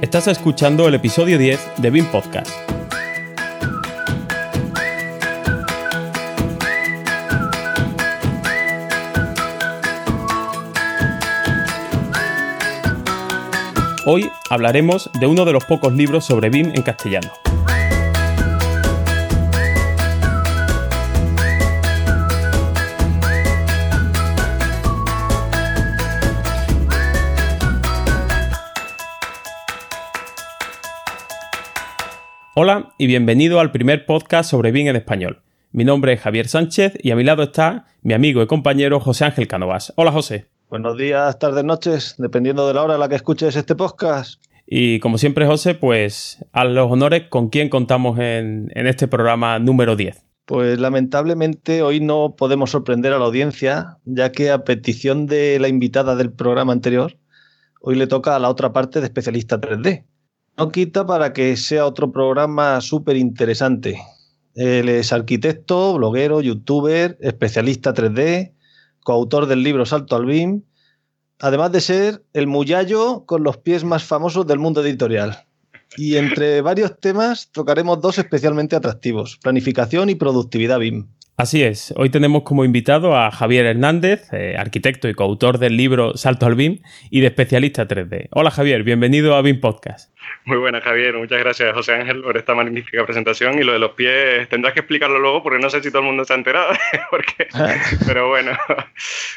Estás escuchando el episodio 10 de BIM Podcast. Hoy hablaremos de uno de los pocos libros sobre BIM en castellano. Y bienvenido al primer podcast sobre BIM en español. Mi nombre es Javier Sánchez y a mi lado está mi amigo y compañero José Ángel Canovas. Hola José. Buenos días, tardes, noches, dependiendo de la hora en la que escuches este podcast. Y como siempre, José, pues a los honores con quién contamos en, en este programa número 10. Pues lamentablemente hoy no podemos sorprender a la audiencia, ya que a petición de la invitada del programa anterior, hoy le toca a la otra parte de especialista 3D, no quita para que sea otro programa súper interesante. Él es arquitecto, bloguero, youtuber, especialista 3D, coautor del libro Salto al BIM, además de ser el muyallo con los pies más famosos del mundo editorial. Y entre varios temas tocaremos dos especialmente atractivos, planificación y productividad BIM. Así es, hoy tenemos como invitado a Javier Hernández, eh, arquitecto y coautor del libro Salto al BIM y de especialista 3D. Hola Javier, bienvenido a BIM Podcast. Muy buena Javier, muchas gracias José Ángel por esta magnífica presentación y lo de los pies tendrás que explicarlo luego porque no sé si todo el mundo se ha enterado, porque, pero bueno.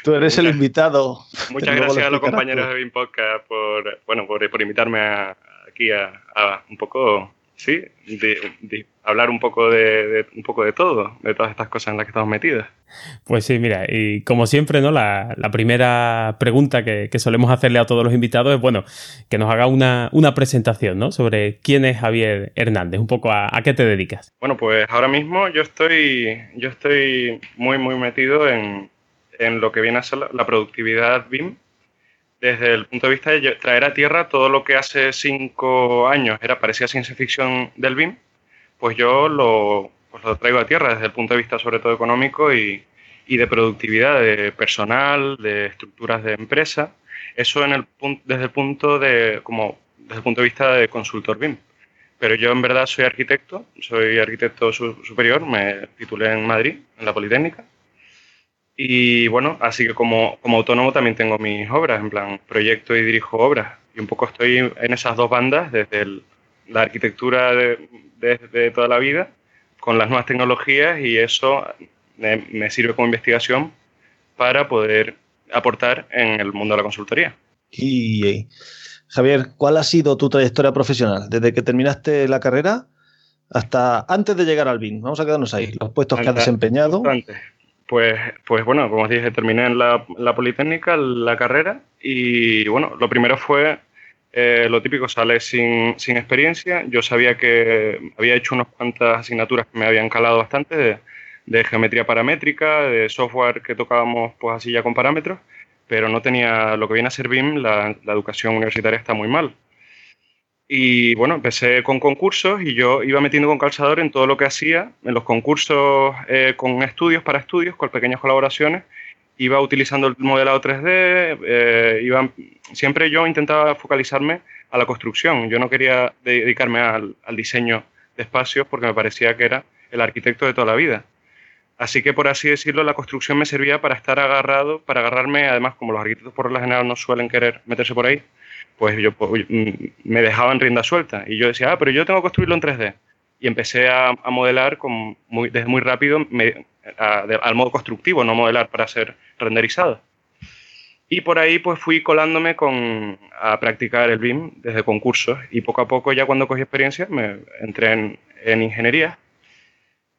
Tú eres el invitado. Muchas gracias a los compañeros de BIM Podcast por, bueno, por, por invitarme a, aquí a, a un poco sí, de, de, hablar un poco de, de, un poco de todo, de todas estas cosas en las que estamos metidos. Pues sí, mira, y como siempre, ¿no? La, la primera pregunta que, que, solemos hacerle a todos los invitados es, bueno, que nos haga una, una presentación, ¿no? Sobre quién es Javier Hernández, un poco a, a, qué te dedicas. Bueno, pues ahora mismo yo estoy, yo estoy muy, muy metido en, en lo que viene a ser la, la productividad BIM desde el punto de vista de traer a tierra todo lo que hace cinco años era parecía ciencia ficción del BIM, pues yo lo, pues lo traigo a tierra desde el punto de vista sobre todo económico y, y de productividad de personal, de estructuras de empresa. Eso en el desde el punto de como desde el punto de vista de consultor BIM. Pero yo en verdad soy arquitecto, soy arquitecto su superior, me titulé en Madrid, en la Politécnica. Y bueno, así que como, como autónomo también tengo mis obras, en plan, proyecto y dirijo obras. Y un poco estoy en esas dos bandas, desde el, la arquitectura de, de, de, toda la vida, con las nuevas tecnologías, y eso me, me, sirve como investigación para poder aportar en el mundo de la consultoría. Y Javier, ¿cuál ha sido tu trayectoria profesional? Desde que terminaste la carrera hasta antes de llegar al BIM. Vamos a quedarnos ahí, los puestos que has desempeñado. Antes. Pues, pues bueno, como os dije, terminé en la, la Politécnica la carrera y bueno, lo primero fue eh, lo típico, sale sin, sin, experiencia. Yo sabía que había hecho unas cuantas asignaturas que me habían calado bastante de, de, geometría paramétrica, de software que tocábamos pues así ya con parámetros, pero no tenía lo que viene a ser BIM, la, la educación universitaria está muy mal. Y bueno, empecé con concursos y yo iba metiendo con calzador en todo lo que hacía, en los concursos eh, con estudios para estudios, con pequeñas colaboraciones. Iba utilizando el modelado 3D, eh, iba, siempre yo intentaba focalizarme a la construcción. Yo no quería dedicarme al, al diseño de espacios porque me parecía que era el arquitecto de toda la vida. Así que, por así decirlo, la construcción me servía para estar agarrado, para agarrarme, además, como los arquitectos por lo general no suelen querer meterse por ahí, pues yo pues, me dejaban rienda suelta. Y yo decía, ah, pero yo tengo que construirlo en 3D. Y empecé a, a modelar con muy, desde muy rápido me, a, de, al modo constructivo, no modelar para ser renderizado. Y por ahí pues fui colándome con, a practicar el BIM desde concursos y poco a poco ya cuando cogí experiencia me entré en, en ingeniería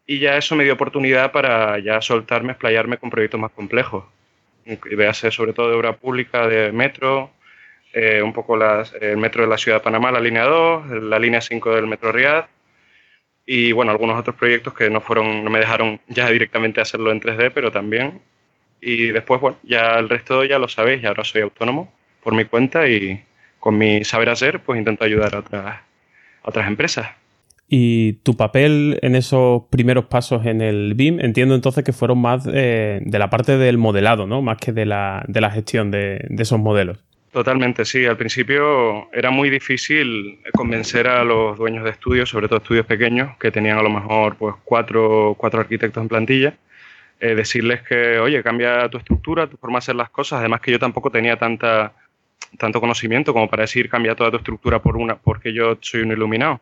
y ya eso me dio oportunidad para ya soltarme, explayarme con proyectos más complejos. Y véase sobre todo de obra pública, de metro, eh, un poco las, el metro de la ciudad de Panamá, la línea 2, la línea 5 del metro Riad y bueno, algunos otros proyectos que no fueron, no me dejaron ya directamente hacerlo en 3D, pero también. Y después, bueno, ya el resto ya lo sabéis, ya ahora soy autónomo por mi cuenta y con mi saber hacer, pues intento ayudar a otras, a otras empresas. Y tu papel en esos primeros pasos en el BIM, entiendo entonces que fueron más eh, de la parte del modelado, ¿no? Más que de la, de la gestión de, de esos modelos. Totalmente, sí. Al principio era muy difícil convencer a los dueños de estudios, sobre todo estudios pequeños, que tenían a lo mejor pues cuatro, cuatro arquitectos en plantilla, eh, decirles que, oye, cambia tu estructura, tu forma de hacer las cosas. Además que yo tampoco tenía tanta, tanto conocimiento como para decir cambia toda tu estructura por una, porque yo soy un iluminado.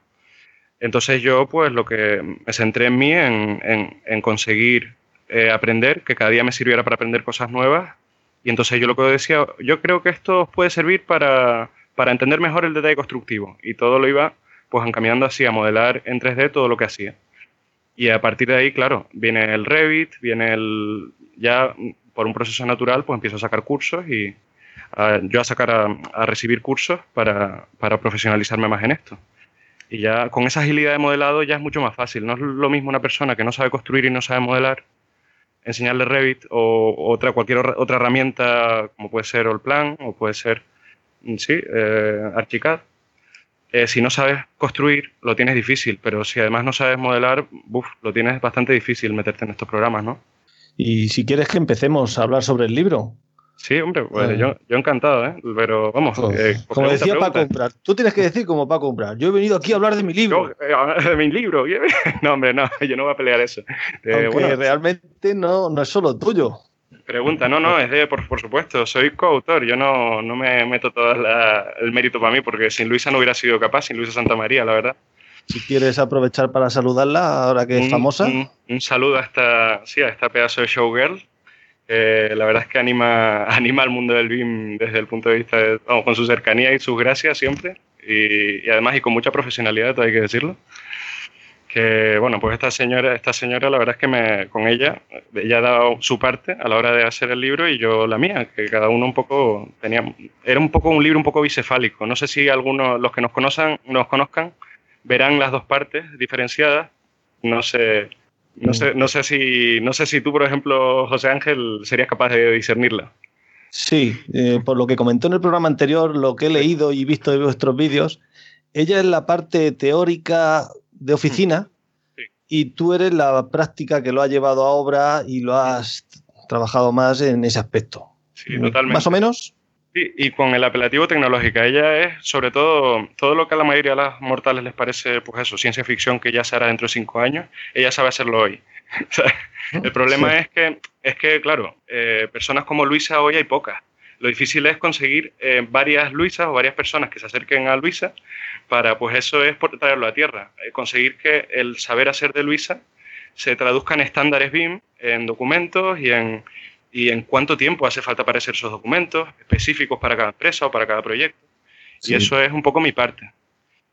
Entonces yo pues lo que me centré en mí, en, conseguir eh, aprender, que cada día me sirviera para aprender cosas nuevas y entonces yo lo que decía, yo creo que esto puede servir para, entender mejor el detalle constructivo. Y todo lo iba pues encaminando así a modelar en 3D todo lo que hacía. Y a partir de ahí, claro, viene el Revit, viene el... Ya por un proceso natural, pues empiezo a sacar cursos y yo a sacar a, recibir cursos para, para, profesionalizarme más en esto. Y ya con esa agilidad de modelado ya es mucho más fácil. No es lo mismo una persona que no sabe construir y no sabe modelar enseñarle Revit o otra, cualquier otra herramienta como puede ser Allplan o puede ser, mm, sí, eh, Archicad. Eh, si no sabes construir, lo tienes difícil, pero si además no sabes modelar, buf, lo tienes bastante difícil meterte en estos programas, ¿no? Y si quieres que empecemos a hablar sobre el libro, Sí, hombre, pues yo, yo, encantado, ¿eh? Pero vamos. Eh, como decía para comprar. Tú tienes que decir como para comprar. Yo he venido aquí a hablar de mi libro. Eh, de mi libro. No, hombre, no, yo no voy a pelear eso. Bueno, realmente no, no es solo tuyo. Pregunta, no, no, es de, por, por supuesto, soy coautor, yo no, no me meto todo el mérito para mí, porque sin Luisa no hubiera sido capaz, sin Luisa Santa María, la verdad. Si quieres aprovechar para saludarla, ahora que es famosa. Un, saludo a esta, sí, a esta pedazo de showgirl, la verdad es que anima, anima al mundo del BIM desde el punto de vista de, con su cercanía y sus gracias siempre, y, además y con mucha profesionalidad, hay que decirlo. Que bueno, pues esta señora, esta señora, la verdad es que me, con ella, ella ha dado su parte a la hora de hacer el libro y yo la mía, que cada uno un poco tenía, era un poco un libro un poco bicefálico. No sé si algunos, los que nos conozcan, nos conozcan, verán las dos partes diferenciadas. No sé, no sé, no sé si, no sé si tú, por ejemplo, José Ángel, serías capaz de discernirla. Sí, eh, por lo que comentó en el programa anterior, lo que he leído y visto de vuestros vídeos, ella es la parte teórica de oficina mm. y tú eres la práctica que lo ha llevado a obra y lo has trabajado más en ese aspecto. Sí, totalmente. ¿Más o menos? Sí, y con el apelativo tecnológica. Ella es, sobre todo, todo lo que a la mayoría de las mortales les parece, pues eso, ciencia ficción que ya se hará dentro de cinco años, ella sabe hacerlo hoy. el problema es que, es que, claro, eh, personas como Luisa hoy hay pocas. Lo difícil es conseguir eh, varias Luisas o varias personas que se acerquen a Luisa para, pues eso es traerlo a tierra. Eh, conseguir que el saber hacer de Luisa se traduzca en estándares BIM, en documentos y en, y en cuánto tiempo hace falta para hacer esos documentos específicos para cada empresa o para cada proyecto. Y eso es un poco mi parte.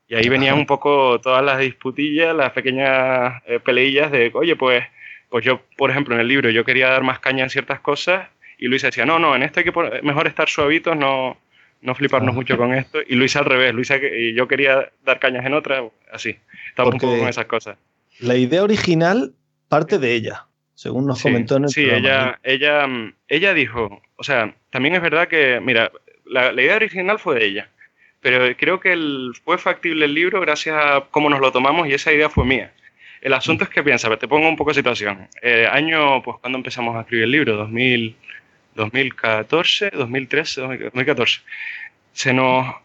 Y ahí venían un poco todas las disputillas, las pequeñas eh, peleillas de, oye, pues, pues yo, por ejemplo, en el libro yo quería dar más caña en ciertas cosas y Luisa decía, no, no, en esto hay que mejor estar suavitos, no, no fliparnos mucho con esto. Y Luisa al revés, Luisa y yo quería dar cañas en otra, así. Estaba un poco con esas cosas. La idea original parte de ella según nos comentó en el sí, ella, ella, mm, ella dijo, o sea, también es verdad que, mira, la, idea original fue de ella, pero creo que el, fue factible el libro gracias a cómo nos lo tomamos y esa idea fue mía. El asunto es que piensa, te pongo un poco de situación. Eh, año, pues cuando empezamos a escribir el libro, 2000, 2014, 2013, 2014. Se nos,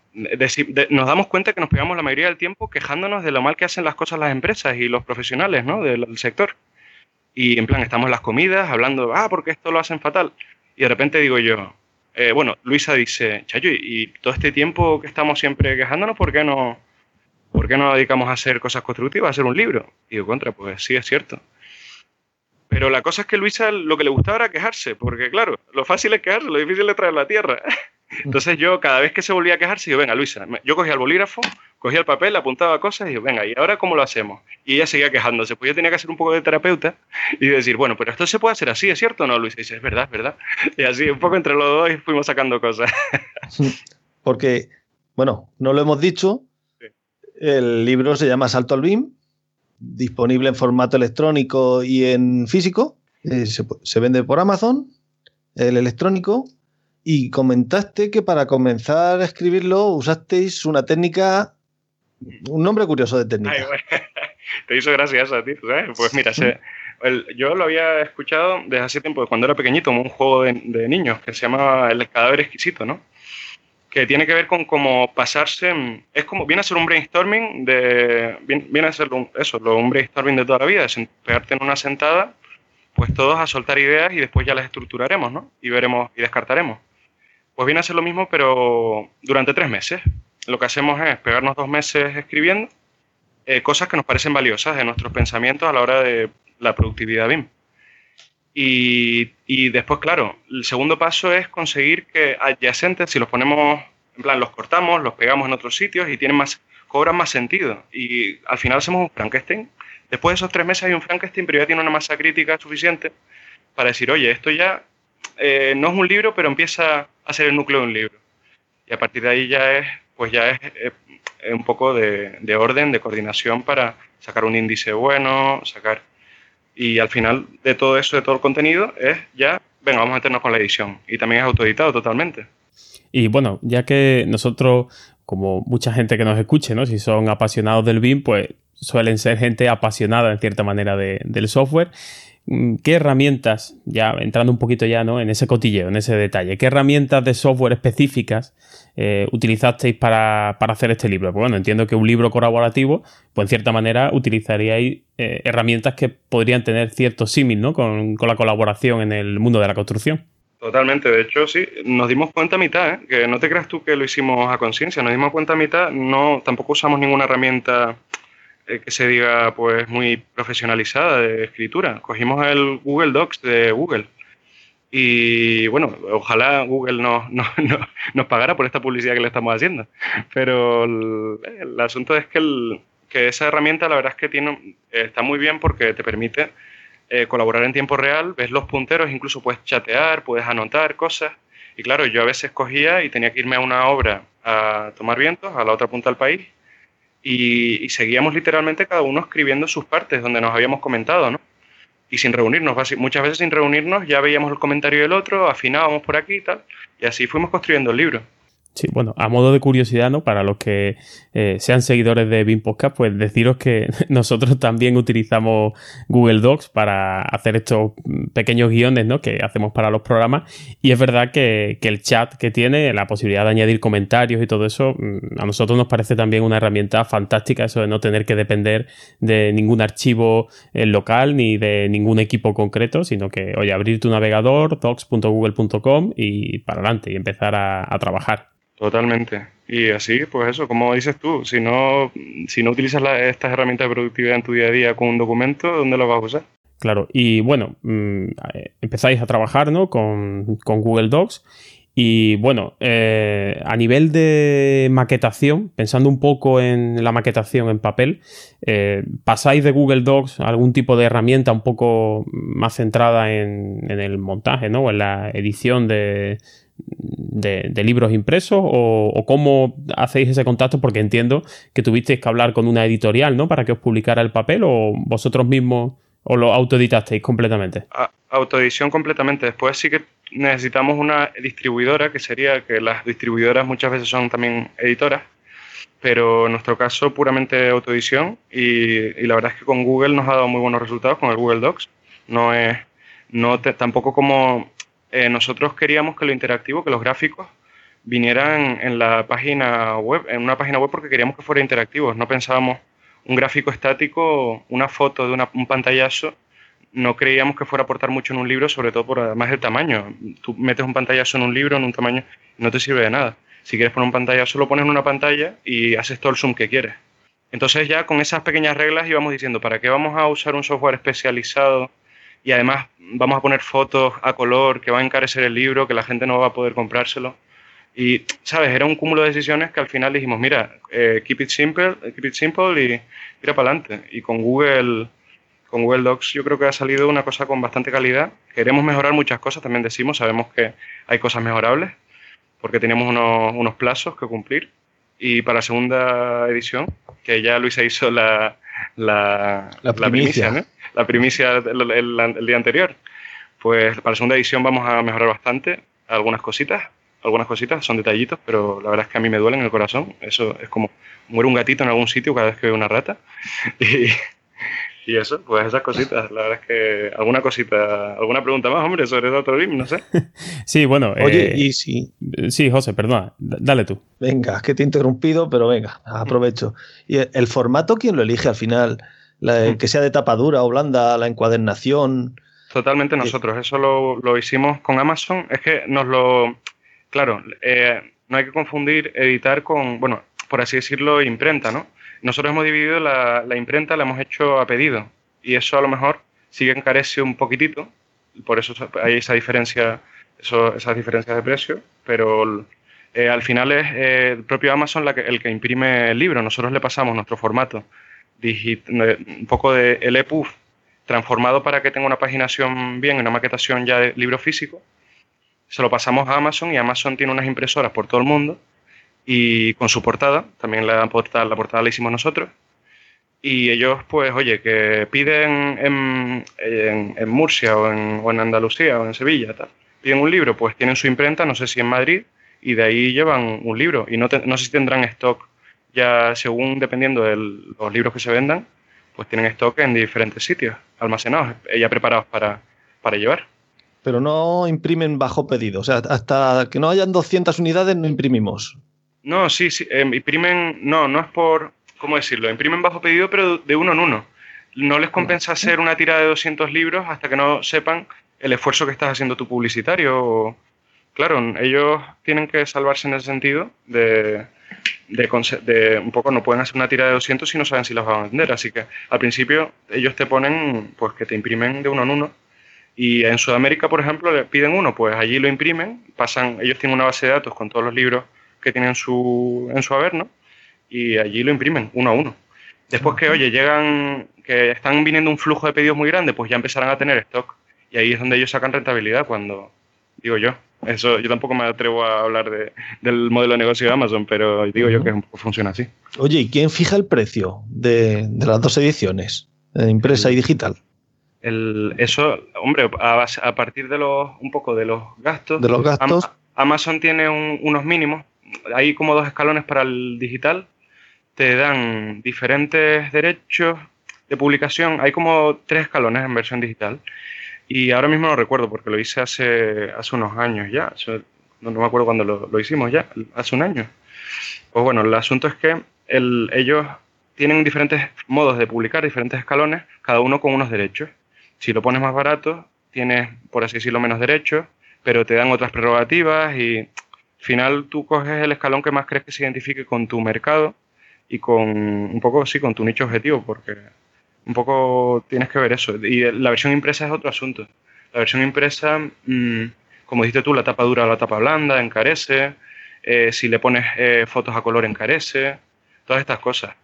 nos damos cuenta que nos pegamos la mayoría del tiempo quejándonos de lo mal que hacen las cosas las empresas y los profesionales ¿no? del sector. Y en plan, estamos en las comidas hablando, ah, porque esto lo hacen fatal. Y de repente digo yo, eh, bueno, Luisa dice, Chayo, y todo este tiempo que estamos siempre quejándonos, ¿por qué no, por qué no dedicamos a hacer cosas constructivas, a hacer un libro? Y digo, contra, pues sí, es cierto. Pero la cosa es que Luisa lo que le gustaba era quejarse, porque claro, lo fácil es quejarse, lo difícil es traer la tierra. Entonces yo, cada vez que se volvía a quejarse, yo, venga, Luisa, yo cogía el bolígrafo, cogía el papel, apuntaba cosas y yo, venga, ¿y ahora cómo lo hacemos? Y ella seguía quejándose. Pues yo tenía que hacer un poco de terapeuta y decir, bueno, pero esto se puede hacer así, ¿es cierto o no, Luisa? Y dice, es verdad, es verdad. Y así, un poco entre los dos fuimos sacando cosas. Porque, bueno, no lo hemos dicho, el libro se llama Salto al BIM, disponible en formato electrónico y en físico. Eh, se vende por Amazon, el electrónico y comentaste que para comenzar a escribirlo usasteis una técnica, un nombre curioso de técnica. te hizo gracia eso a ti, Pues mira, yo lo había escuchado desde hace tiempo, cuando era pequeñito, como un juego de, niños que se llamaba El cadáver exquisito, ¿no? Que tiene que ver con cómo pasarse, es como, viene a ser un brainstorming de, viene, a ser un, eso, un brainstorming de toda la vida, es pegarte en una sentada, pues todos a soltar ideas y después ya las estructuraremos, ¿no? Y veremos y descartaremos. Pues viene a ser lo mismo, pero durante tres meses. Lo que hacemos es pegarnos dos meses escribiendo eh, cosas que nos parecen valiosas de nuestros pensamientos a la hora de la productividad BIM. Y, después, claro, el segundo paso es conseguir que adyacentes, si los ponemos, en plan, los cortamos, los pegamos en otros sitios y tienen más, cobran más sentido. Y al final hacemos un Frankenstein. Después de esos tres meses hay un Frankenstein, pero ya tiene una masa crítica suficiente para decir, oye, esto ya eh, no es un libro, pero empieza a ser el núcleo de un libro. Y a partir de ahí ya es, pues ya es, un poco de, de orden, de coordinación para sacar un índice bueno, sacar y al final de todo eso, de todo el contenido, es ya, venga, vamos a meternos con la edición. Y también es autoeditado totalmente. Y bueno, ya que nosotros, como mucha gente que nos escuche, ¿no? Si son apasionados del BIM, pues suelen ser gente apasionada en cierta manera del software. Mm, ¿Qué herramientas, ya entrando un poquito ya ¿no? en ese cotilleo, en ese detalle, qué herramientas de software específicas eh, utilizasteis para, hacer este libro? Pues bueno, entiendo que un libro colaborativo, pues en cierta manera utilizaríais eh, herramientas que podrían tener cierto símil ¿no? con, la colaboración en el mundo de la construcción. Totalmente, de hecho sí, nos dimos cuenta a mitad, ¿eh? que no te creas tú que lo hicimos a conciencia, nos dimos cuenta a mitad, no, tampoco usamos ninguna herramienta que se diga pues muy profesionalizada de escritura. Cogimos el Google Docs de Google. Y bueno, ojalá Google no, no, nos pagara por esta publicidad que le estamos haciendo. Pero el, asunto es que, el, que, esa herramienta la verdad es que tiene, está muy bien porque te permite eh, colaborar en tiempo real, ves los punteros, incluso puedes chatear, puedes anotar cosas. Y claro, yo a veces cogía y tenía que irme a una obra a tomar vientos, a la otra punta del país, y, seguíamos literalmente cada uno escribiendo sus partes donde nos habíamos comentado, ¿no? Y sin reunirnos, muchas veces sin reunirnos ya veíamos el comentario del otro, afinábamos por aquí y tal, y así fuimos construyendo el libro. Sí, bueno, a modo de curiosidad, ¿no? Para los que eh, sean seguidores de BIM Podcast, pues deciros que nosotros también utilizamos Google Docs para hacer estos pequeños guiones, ¿no? Que hacemos para los programas. Y es verdad que, el chat que tiene, la posibilidad de añadir comentarios y todo eso, mm, a nosotros nos parece también una herramienta fantástica, eso de no tener que depender de ningún archivo eh, local ni de ningún equipo concreto, sino que, oye, abrir tu navegador, docs.google.com y para adelante y empezar a trabajar. Totalmente. Y así, pues eso, como dices tú, si no, si no utilizas estas herramientas de productividad en tu día a día con un documento, ¿dónde lo vas a usar? Claro, y bueno, mm, empezáis a trabajar ¿no? con, Google Docs. Y bueno, eh, a nivel de maquetación, pensando un poco en la maquetación en papel, eh, ¿pasáis de Google Docs a algún tipo de herramienta un poco más centrada en, en el montaje, ¿no? O en la edición de, de, libros impresos o, cómo hacéis ese contacto? Porque entiendo que tuvisteis que hablar con una editorial, ¿no? Para que os publicara el papel o vosotros mismos o lo autoeditasteis completamente. autoedición completamente. Después sí que necesitamos una distribuidora, que sería que las distribuidoras muchas veces son también editoras, pero en nuestro caso puramente autoedición y, la verdad es que con Google nos ha dado muy buenos resultados con el Google Docs. No es no tampoco como eh, nosotros queríamos que lo interactivo, que los gráficos vinieran en la página web, en una página web porque queríamos que fuera interactivo. No pensábamos un gráfico estático, una foto de un pantallazo, no creíamos que fuera a aportar mucho en un libro, sobre todo por además el tamaño. Tú metes un pantallazo en un libro, en un tamaño, no te sirve de nada. Si quieres poner un pantallazo, lo pones en una pantalla y haces todo el zoom que quieres. Entonces ya con esas pequeñas reglas íbamos diciendo, ¿para qué vamos a usar un software especializado y además vamos a poner fotos a color que va a encarecer el libro, que la gente no va a poder comprárselo. Y, ¿sabes? Era un cúmulo de decisiones que al final dijimos, mira, eh, keep it simple, keep it simple y mira para adelante. Y con Google, con Google Docs yo creo que ha salido una cosa con bastante calidad. Queremos mejorar muchas cosas, también decimos, sabemos que hay cosas mejorables, porque tenemos unos, unos plazos que cumplir. Y para la segunda edición, que ya Luisa hizo la, la, la primicia, ¿no? La primicia el, día anterior. Pues para la segunda edición vamos a mejorar bastante algunas cositas. Algunas cositas son detallitos, pero la verdad es que a mí me duelen en el corazón. Eso es como muere un gatito en algún sitio cada vez que veo una rata. y eso, pues esas cositas. La verdad es que alguna cosita, alguna pregunta más, hombre, sobre Doctor Beam, no sé. sí, bueno. Oye, eh, y si. Sí, José, perdona, dale tú. Venga, es que te he interrumpido, pero venga, aprovecho. ¿Y el formato quién lo elige al final? Mm. que sea de tapa dura o blanda, la encuadernación. Totalmente nosotros, eso lo, lo, hicimos con Amazon. Es que nos lo. Claro, eh, no hay que confundir editar con, bueno, por así decirlo, imprenta, ¿no? Nosotros hemos dividido la, imprenta, la hemos hecho a pedido y eso a lo mejor sí que encarece un poquitito, por eso hay esa diferencia, esas diferencias de precio, pero eh, al final es eh, el propio Amazon el que imprime el libro, nosotros le pasamos nuestro formato, un poco de el EPUB transformado para que tenga una paginación bien, una maquetación ya de libro físico, se lo pasamos a Amazon y Amazon tiene unas impresoras por todo el mundo y con su portada, también la portada, la portada la hicimos nosotros. Y ellos, pues, oye, que piden en, en, Murcia o en, Andalucía o en Sevilla, tal. piden un libro, pues tienen su imprenta, no sé si en Madrid, y de ahí llevan un libro. Y no, no sé si tendrán stock ya según, dependiendo de los libros que se vendan, pues tienen stock en diferentes sitios, almacenados, ya preparados para, para llevar. Pero no imprimen bajo pedido, o sea, hasta que no hayan 200 unidades no imprimimos. No, sí, sí, em, imprimen, no, no es por, ¿cómo decirlo? Imprimen bajo pedido, pero de uno en uno. No les compensa hacer una tira de 200 libros hasta que no sepan el esfuerzo que estás haciendo tu publicitario. Claro, ellos tienen que salvarse en ese sentido de, de, un poco, no pueden hacer una tira de 200 si no saben si las van a vender. Así que al principio ellos te ponen, pues que te imprimen de uno en uno. Y en Sudamérica, por ejemplo, le piden uno, pues allí lo imprimen, pasan, ellos tienen una base de datos con todos los libros que tienen su, en su haber, ¿no? Y allí lo imprimen uno a uno. Después que, oye, llegan, que están viniendo un flujo de pedidos muy grande, pues ya empezarán a tener stock. Y ahí es donde ellos sacan rentabilidad cuando, digo yo. Eso yo tampoco me atrevo a hablar de, del modelo de negocio de Amazon, pero digo yo que funciona así. Oye, ¿y quién fija el precio de, de las dos ediciones, impresa y digital? El, eso, hombre, a, a, partir de los un poco de los gastos. De los gastos. Amazon tiene unos mínimos hay como dos escalones para el digital. Te dan diferentes derechos de publicación. Hay como tres escalones en versión digital. Y ahora mismo no recuerdo porque lo hice hace, hace unos años ya. No, me acuerdo cuándo lo, hicimos ya, hace un año. Pues bueno, el asunto es que ellos tienen diferentes modos de publicar, diferentes escalones, cada uno con unos derechos. Si lo pones más barato, tienes, por así decirlo, menos derechos, pero te dan otras prerrogativas y final tú coges el escalón que más crees que se identifique con tu mercado y con un poco, sí, con tu nicho objetivo, porque un poco tienes que ver eso. Y la versión impresa es otro asunto. La versión impresa, mm, como dijiste tú, la tapa dura o la tapa blanda encarece, eh, si le pones eh, fotos a color encarece, todas estas cosas.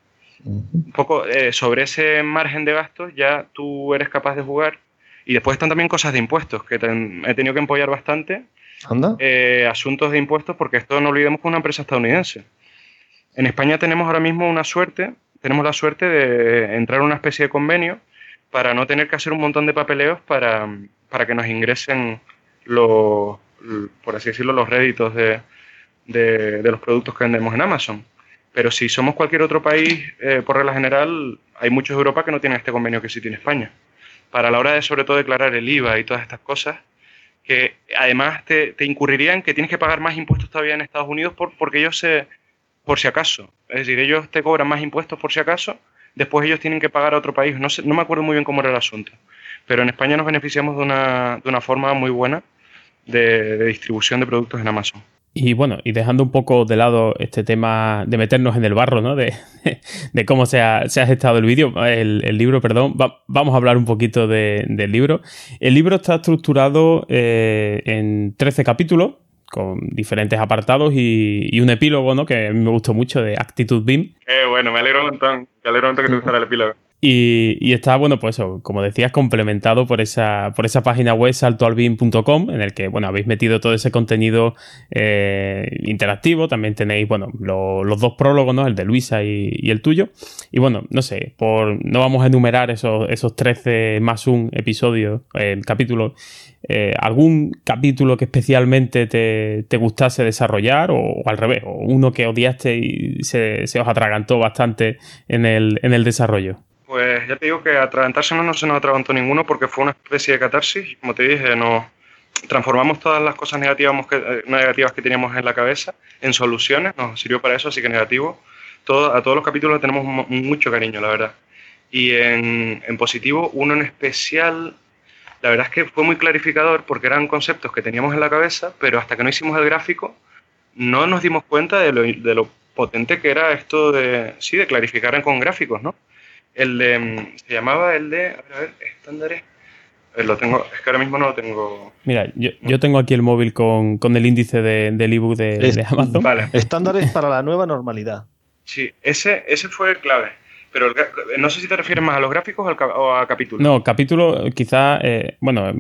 Un poco eh, sobre ese margen de gastos ya tú eres capaz de jugar. Y después están también cosas de impuestos, que he tenido que empollar bastante eh, asuntos de impuestos, porque esto no olvidemos que es una empresa estadounidense. En España tenemos ahora mismo una suerte, tenemos la suerte de entrar en una especie de convenio para no tener que hacer un montón de papeleos para, para que nos ingresen los, por así decirlo, los réditos de, de, los productos que vendemos en Amazon. Pero si somos cualquier otro país, eh, por regla general, hay muchos de Europa que no tienen este convenio que sí tiene España. Para la hora de, sobre todo, declarar el IVA y todas estas cosas, que además te, incurrirían que tienes que pagar más impuestos todavía en Estados Unidos por, porque ellos se, por si acaso. Es decir, ellos te cobran más impuestos por si acaso, después ellos tienen que pagar a otro país. No, sé, no me acuerdo muy bien cómo era el asunto, pero en España nos beneficiamos de una, de una forma muy buena de distribución de productos en Amazon. Y bueno, y dejando un poco de lado este tema de meternos en el barro, ¿no? De, cómo se ha, se ha, gestado el vídeo, el, libro, perdón, vamos a hablar un poquito del libro. El libro está estructurado eh, en 13 capítulos, con diferentes apartados y, un epílogo, ¿no? Que me gustó mucho, de Actitude Beam. Eh, bueno, me alegro un montón, me alegro un montón que te gustara el epílogo. Y, está, bueno, pues eso, como decías, complementado por esa, por esa página web saltoalbin.com, en el que, bueno, habéis metido todo ese contenido eh, interactivo. También tenéis, bueno, los dos prólogos, ¿no? El de Luisa y, el tuyo. Y bueno, no sé, por no vamos a enumerar esos, esos 13 más un episodio, eh, capítulo. Eh, ¿Algún capítulo que especialmente te, te gustase desarrollar o, al revés? ¿O uno que odiaste y se, se os atragantó bastante en el, en el desarrollo? Pues ya te digo que atragantarse no se nos atragantó ninguno porque fue una especie de catarsis. Como te dije, nos transformamos todas las cosas negativas que, eh, negativas que teníamos en la cabeza en soluciones. Nos sirvió para eso, así que negativo. Todo, a todos los capítulos tenemos mucho cariño, la verdad. Y en, en positivo, uno en especial, la verdad es que fue muy clarificador porque eran conceptos que teníamos en la cabeza, pero hasta que no hicimos el gráfico, no nos dimos cuenta de lo, de lo potente que era esto de, sí, de clarificar con gráficos, ¿no? El de, mm, se llamaba el de, a ver, a ver estándares. lo tengo, es que ahora mismo no lo tengo. Mira, yo, yo tengo aquí el móvil con, con el índice de, del ebook de, de, Amazon. Vale. Estándares para la nueva normalidad. Sí, ese, ese fue clave. Pero no sé si te refieres más a los gráficos o, a capítulos. No, capítulo, quizá, eh, bueno,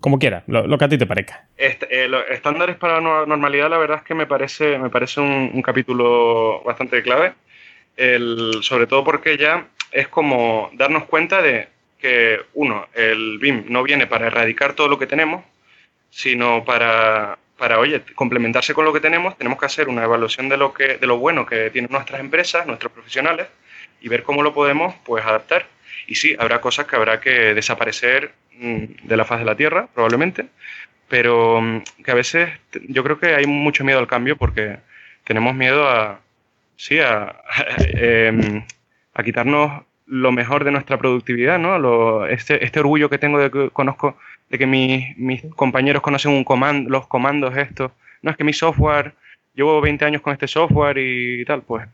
como quiera, lo, que a ti te parezca. Este, eh, los estándares para la normalidad, la verdad es que me parece, me parece un, capítulo bastante clave. El, sobre todo porque ya es como darnos cuenta de que, uno, el BIM no viene para erradicar todo lo que tenemos, sino para, para, oye, complementarse con lo que tenemos, tenemos que hacer una evaluación de lo, que, de lo bueno que tienen nuestras empresas, nuestros profesionales, y ver cómo lo podemos pues adaptar. Y sí, habrá cosas que habrá que desaparecer mm, de la faz de la Tierra, probablemente, pero mm, que a veces yo creo que hay mucho miedo al cambio porque tenemos miedo a, sí, a, em, a quitarnos lo mejor de nuestra productividad, ¿no? este, este orgullo que tengo de que conozco, de que mis, mis compañeros conocen un comando, los comandos estos. No es que mi software, llevo 20 años con este software y tal, pues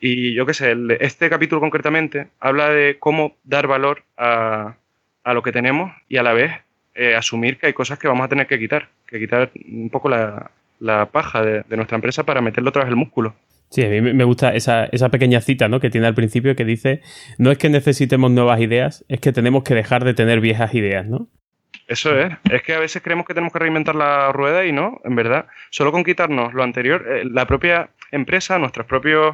y yo qué sé, este capítulo concretamente habla de cómo dar valor a, a lo que tenemos y a la vez eh, asumir que hay cosas que vamos a tener que quitar, que quitar un poco la, la paja de, de, nuestra empresa para meterle otra vez el músculo. Sí, a mí me gusta esa, esa pequeña cita ¿no? que tiene al principio que dice, no es que necesitemos nuevas ideas, es que tenemos que dejar de tener viejas ideas, ¿no? Eso es. Es que a veces creemos que tenemos que reinventar la rueda y no, en verdad. Solo con quitarnos lo anterior, eh, la propia empresa, nuestros propios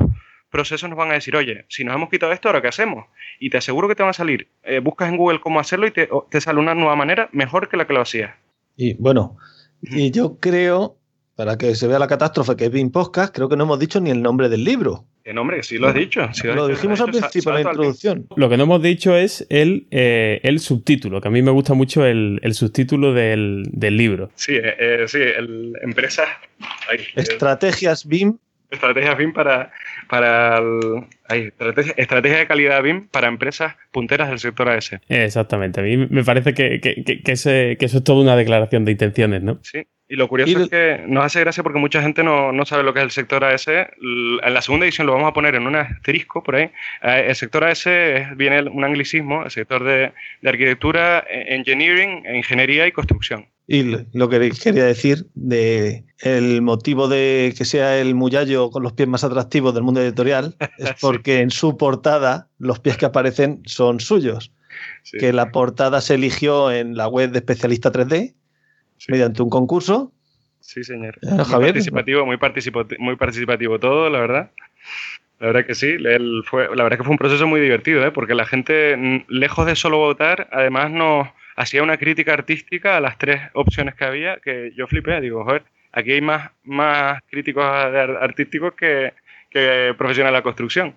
procesos nos van a decir, oye, si nos hemos quitado esto, ¿ahora qué hacemos? Y te aseguro que te van a salir. Eh, buscas en Google cómo hacerlo y te, sale una nueva manera mejor que la que lo hacías. Y bueno, y yo creo, para que se vea la catástrofe que es Bing Podcast, creo que no hemos dicho ni el nombre del libro. ¿Qué nombre? Sí lo has dicho. lo, dijimos al principio, en la introducción. Lo que no hemos dicho es el, eh, el subtítulo, que a mí me gusta mucho el, el subtítulo del, del, libro. Sí, eh, sí, el Empresas... Estrategias BIM Estrategia BIM para, para estrategia, de calidad BIM para empresas punteras del sector AS. Exactamente. A mí me parece que, que, que, eso es toda una declaración de intenciones, ¿no? Sí. Y lo curioso es que nos hace gracia porque mucha gente no, no, sabe lo que es el sector AS. En la segunda edición lo vamos a poner en un asterisco por ahí. Eh, el sector AS viene un anglicismo, el sector de, de arquitectura, e, engineering, ingeniería y construcción. Y lo que quería decir de el motivo de que sea el muyallo con los pies más atractivos del mundo editorial es porque en su portada los pies que aparecen son suyos. Que la portada se eligió en la web de especialista 3D mediante un concurso. Sí, señor. Eh, muy participativo, muy participativo, muy participativo todo, la verdad. La verdad que sí, fue, la verdad que fue un proceso muy divertido, ¿eh? porque la gente, lejos de solo votar, además nos hacía una crítica artística a las tres opciones que había, que yo flipé, digo, joder, aquí hay más, más críticos artísticos que, que profesionales de la construcción.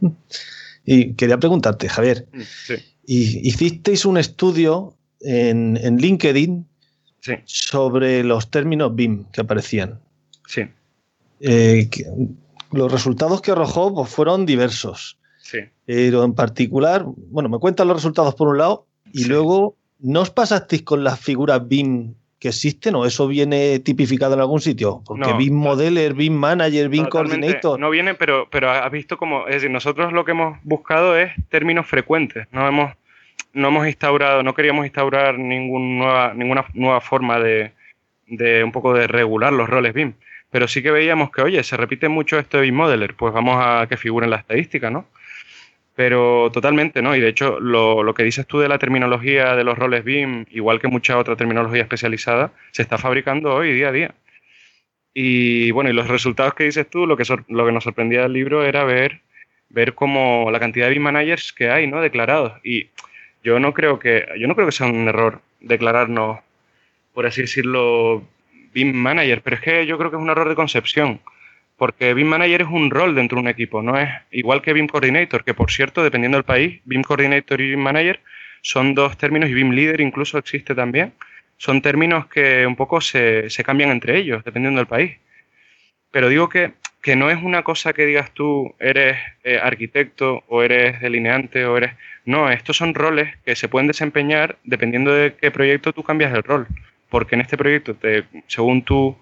y quería preguntarte, Javier, mm, sí. hicisteis un estudio en, en LinkedIn sobre los términos BIM que aparecían. Sí. Eh, los resultados que arrojó pues, fueron diversos. Sí. Pero en particular, bueno, me cuentan los resultados por un lado y luego, ¿no os pasasteis con las figuras BIM que existen o eso viene tipificado en algún sitio? Porque BIM Modeler, BIM Manager, BIM Coordinator. No viene, pero, pero has visto como, es decir, nosotros lo que hemos buscado es términos frecuentes. No hemos no hemos instaurado, no queríamos instaurar ningún nueva, ninguna nueva forma de, de, un poco de regular los roles BIM. Pero sí que veíamos que, oye, se repite mucho esto de BIM Modeler, pues vamos a que figure en la estadística, ¿no? Pero totalmente, ¿no? Y de hecho, lo, lo, que dices tú de la terminología de los roles BIM, igual que mucha otra terminología especializada, se está fabricando hoy día a día. Y bueno, y los resultados que dices tú, lo que, lo que nos sorprendía del libro era ver, ver como la cantidad de BIM managers que hay, ¿no? Declarados. Y yo no creo que, yo no creo que sea un error declararnos, por así decirlo, BIM manager, pero es que yo creo que es un error de concepción. Porque BIM Manager es un rol dentro de un equipo, no es igual que BIM Coordinator, que por cierto, dependiendo del país, BIM Coordinator y BIM Manager son dos términos, y BIM Leader incluso existe también, son términos que un poco se, cambian entre ellos, dependiendo del país. Pero digo que, que no es una cosa que digas tú, eres eh, arquitecto o eres delineante o eres... No, estos son roles que se pueden desempeñar dependiendo de qué proyecto tú cambias el rol. Porque en este proyecto, te, según tu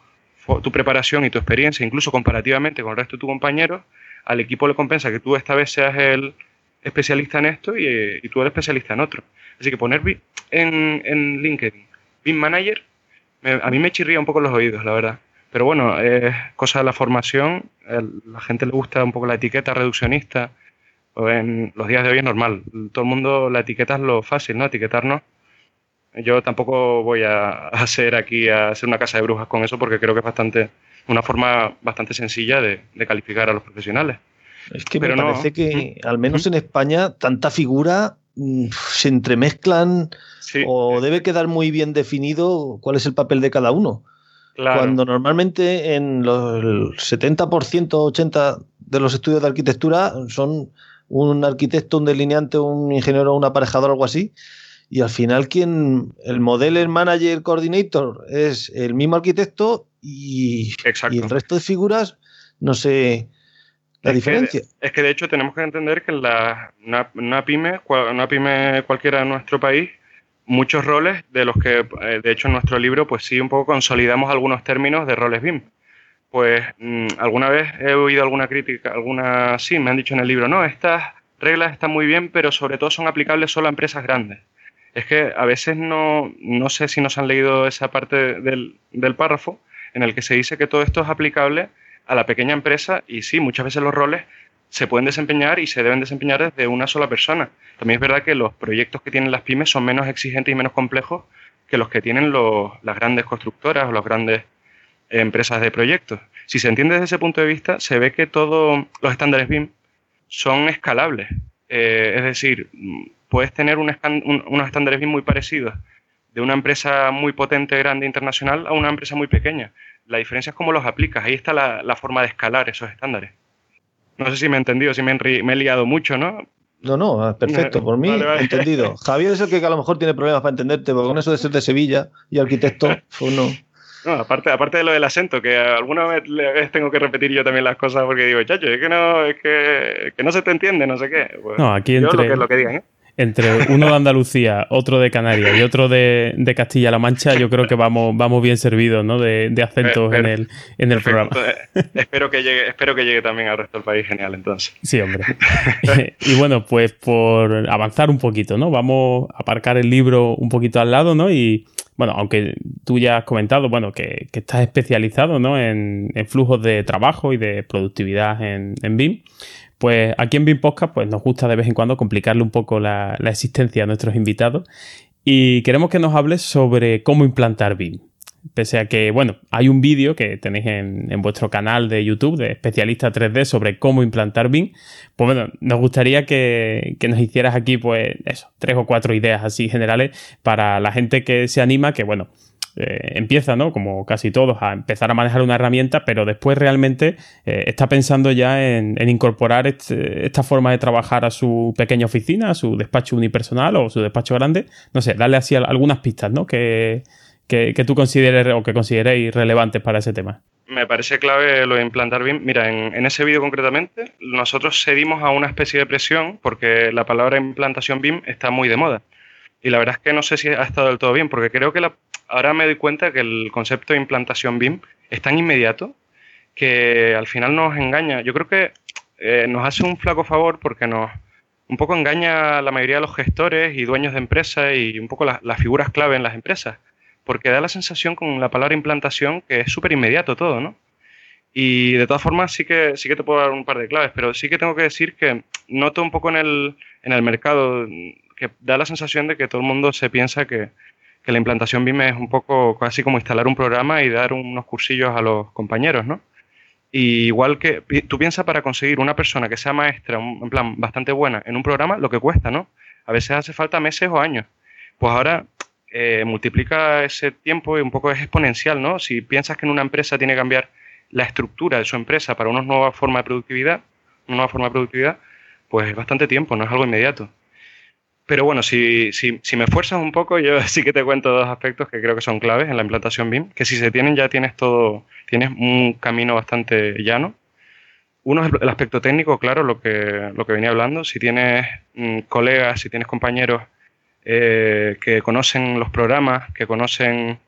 tu preparación y tu experiencia, incluso comparativamente con el resto de tus compañeros, al equipo le compensa que tú esta vez seas el especialista en esto y, tú eres especialista en otro. Así que poner en, en LinkedIn BIM Manager, a mí me chirría un poco los oídos, la verdad. Pero bueno, es cosa de la formación, la gente le gusta un poco la etiqueta reduccionista, o en los días de hoy es normal. Todo el mundo la etiqueta es lo fácil, ¿no? Etiquetarnos yo tampoco voy a hacer aquí a hacer una casa de brujas con eso porque creo que es bastante una forma bastante sencilla de, calificar a los profesionales. Es que me parece que, al menos en España, tanta figura mm, se entremezclan o debe quedar muy bien definido cuál es el papel de cada uno. Cuando normalmente en los, el 70%, 80% de los estudios de arquitectura son un arquitecto, un delineante, un ingeniero, un aparejador, algo así, y al final quien el modelo, el manager, coordinator es el mismo arquitecto y, el resto de figuras no sé la diferencia. es que de hecho tenemos que entender que en la, una, pyme, una pyme cualquiera de nuestro país, muchos roles de los que eh, de hecho en nuestro libro pues sí un poco consolidamos algunos términos de roles BIM. Pues mm, alguna vez he oído alguna crítica, alguna sí, me han dicho en el libro, no, estas reglas están muy bien, pero sobre todo son aplicables solo a empresas grandes es que a veces no, no sé si nos han leído esa parte del, párrafo en el que se dice que todo esto es aplicable a la pequeña empresa y sí, muchas veces los roles se pueden desempeñar y se deben desempeñar desde una sola persona. También es verdad que los proyectos que tienen las pymes son menos exigentes y menos complejos que los que tienen las grandes constructoras o las grandes empresas de proyectos. Si se entiende desde ese punto de vista, se ve que todos los estándares BIM son escalables. Eh, es decir, puedes tener unos estándares bien muy parecidos de una empresa muy potente, grande, internacional, a una empresa muy pequeña. La diferencia es cómo los aplicas. Ahí está la, forma de escalar esos estándares. No sé si me he entendido, si me, he liado mucho, ¿no? No, no, ah, perfecto, por mí entendido. Javier es el que a lo mejor tiene problemas para entenderte, porque con eso de ser de Sevilla y arquitecto, pues no. No, aparte, aparte de lo del acento, que alguna vez tengo que repetir yo también las cosas porque digo, chacho, es que no, es que, no se te entiende, no sé qué. Pues no, aquí entre... lo que, digan, ¿eh? Entre uno de Andalucía, otro de Canarias y otro de, Castilla-La Mancha, yo creo que vamos, vamos bien servidos ¿no? de, acentos en el, en el programa. Eh, espero, que llegue, espero que llegue también al resto del país, genial, entonces. Sí, hombre. y bueno, pues por avanzar un poquito, ¿no? Vamos a aparcar el libro un poquito al lado, ¿no? Y bueno, aunque tú ya has comentado, bueno, que, estás especializado, ¿no? En, flujos de trabajo y de productividad en, en BIM. Pues aquí en BIM Podcast pues nos gusta de vez en cuando complicarle un poco la, existencia a nuestros invitados y queremos que nos hables sobre cómo implantar BIM. Pese a que, bueno, hay un vídeo que tenéis en, vuestro canal de YouTube de especialista 3D sobre cómo implantar BIM, pues bueno, nos gustaría que, que, nos hicieras aquí, pues eso, tres o cuatro ideas así generales para la gente que se anima, que bueno, eh, empieza, ¿no? Como casi todos, a empezar a manejar una herramienta, pero después realmente eh, está pensando ya en, incorporar este, esta forma de trabajar a su pequeña oficina, a su despacho unipersonal o su despacho grande. No sé, darle así algunas pistas, ¿no? Que, tú consideres o que consideréis relevantes para ese tema. Me parece clave lo de implantar BIM. Mira, en, en, ese vídeo concretamente, nosotros cedimos a una especie de presión porque la palabra implantación BIM está muy de moda. Y la verdad es que no sé si ha estado del todo bien, porque creo que ahora me doy cuenta que el concepto de implantación BIM es tan inmediato que al final nos engaña. Yo creo que eh, nos hace un flaco favor porque nos un poco engaña a la mayoría de los gestores y dueños de empresas y un poco las figuras clave en las empresas. Porque da la sensación con la palabra implantación que es súper inmediato todo, ¿no? Y de todas formas sí que, sí que te puedo dar un par de claves, pero sí que tengo que decir que noto un poco en el, en el mercado que da la sensación de que todo el mundo se piensa que, que la implantación BIM es un poco casi como instalar un programa y dar unos cursillos a los compañeros, ¿no? Y igual que tú piensas para conseguir una persona que sea maestra, en plan bastante buena en un programa, lo que cuesta, ¿no? A veces hace falta meses o años. Pues ahora eh, multiplica ese tiempo y un poco es exponencial, ¿no? Si piensas que en una empresa tiene que cambiar la estructura de su empresa para una nueva forma de productividad, una nueva forma de productividad, pues es bastante tiempo, no es algo inmediato. Pero bueno, si, si, si me esfuerzas un poco, yo sí que te cuento dos aspectos que creo que son claves en la implantación BIM, que si se tienen ya tienes todo, tienes un camino bastante llano. Uno es el aspecto técnico, claro, lo que, lo que venía hablando. Si tienes mm, colegas, si tienes compañeros eh, que conocen los programas, que conocen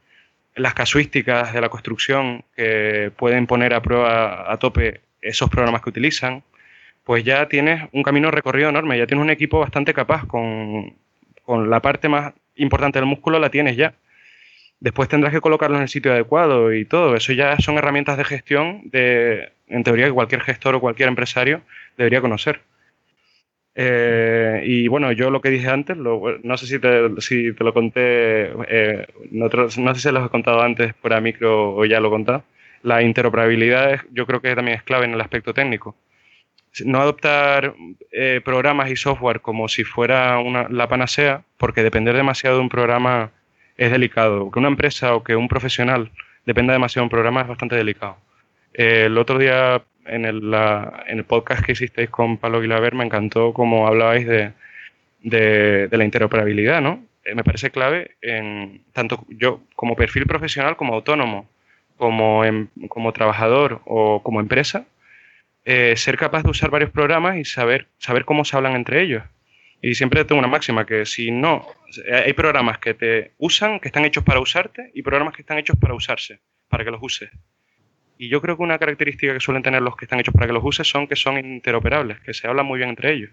las casuísticas de la construcción, que pueden poner a prueba a tope esos programas que utilizan, pues ya tienes un camino recorrido enorme, ya tienes un equipo bastante capaz con, la parte más importante del músculo la tienes ya. Después tendrás que colocarlo en el sitio adecuado y todo. Eso ya son herramientas de gestión de, en teoría, que cualquier gestor o cualquier empresario debería conocer. Eh, y bueno, yo lo que dije antes, no sé si te, si te lo conté, eh, no, sé si lo he contado antes fuera micro o ya lo he contado. La interoperabilidad yo creo que también es clave en el aspecto técnico no adoptar eh, programas y software como si fuera una, la panacea, porque depender demasiado de un programa es delicado. Que una empresa o que un profesional dependa demasiado de un programa es bastante delicado. El otro día en el, en el, podcast que hicisteis con Pablo Guilaber me encantó cómo hablabais de, de, la interoperabilidad, ¿no? Eh, me parece clave en tanto yo como perfil profesional, como autónomo, como, em, como trabajador o como empresa, eh, ser capaz de usar varios programas y saber, saber cómo se hablan entre ellos. Y siempre tengo una máxima que si no, hay programas que te usan, que están hechos para usarte, y programas que están hechos para usarse, para que los uses. Y yo creo que una característica que suelen tener los que están hechos para que los uses son que son interoperables, que se hablan muy bien entre ellos.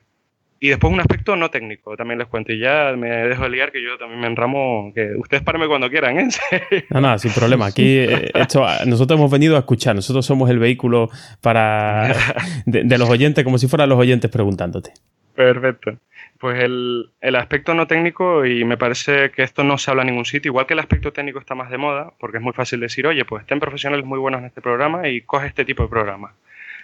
Y después un aspecto no técnico, también les cuento. Y ya me dejo de liar que yo también me enramo. Que ustedes párenme cuando quieran, ¿eh? No, nada, sin problema. Aquí eh, nosotros hemos venido a escuchar. Nosotros somos el vehículo para de, los oyentes, como si fueran los oyentes preguntándote. Perfecto. Pues el, el, aspecto no técnico, y me parece que esto no se habla en ningún sitio, igual que el aspecto técnico está más de moda, porque es muy fácil decir, oye, pues estén profesionales muy buenos en este programa y coge este tipo de programa.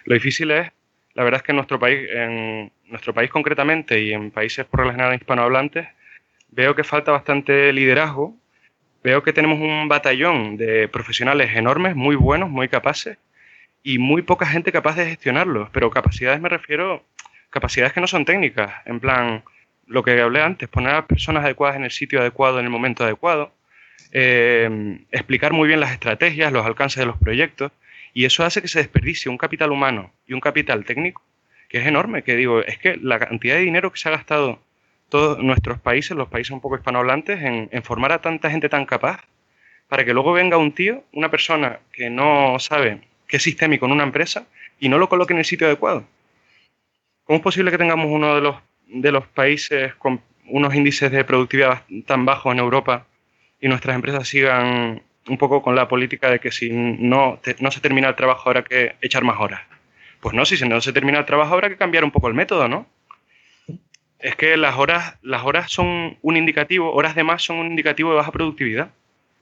Lo difícil es la verdad es que en nuestro país, en nuestro país concretamente y en países por general hispanohablantes, veo que falta bastante liderazgo. Veo que tenemos un batallón de profesionales enormes, muy buenos, muy capaces, y muy poca gente capaz de gestionarlos. Pero capacidades me refiero, capacidades que no son técnicas, en plan, lo que hablé antes, poner a personas adecuadas en el sitio adecuado, en el momento adecuado, eh, explicar muy bien las estrategias, los alcances de los proyectos, y eso hace que se desperdicie un capital humano y un capital técnico que es enorme. Que digo, es que la cantidad de dinero que se ha gastado todos nuestros países, los países un poco hispanohablantes, en, formar a tanta gente tan capaz, para que luego venga un tío, una persona que no sabe qué es sistémico en una empresa y no lo coloque en el sitio adecuado. ¿Cómo es posible que tengamos uno de los, de los países con unos índices de productividad tan bajos en Europa y nuestras empresas sigan un poco con la política de que si no, no se termina el trabajo habrá que echar más horas. Pues no, si no se termina el trabajo habrá que cambiar un poco el método, ¿no? Es que las horas, las horas son un indicativo, horas de más son un indicativo de baja productividad.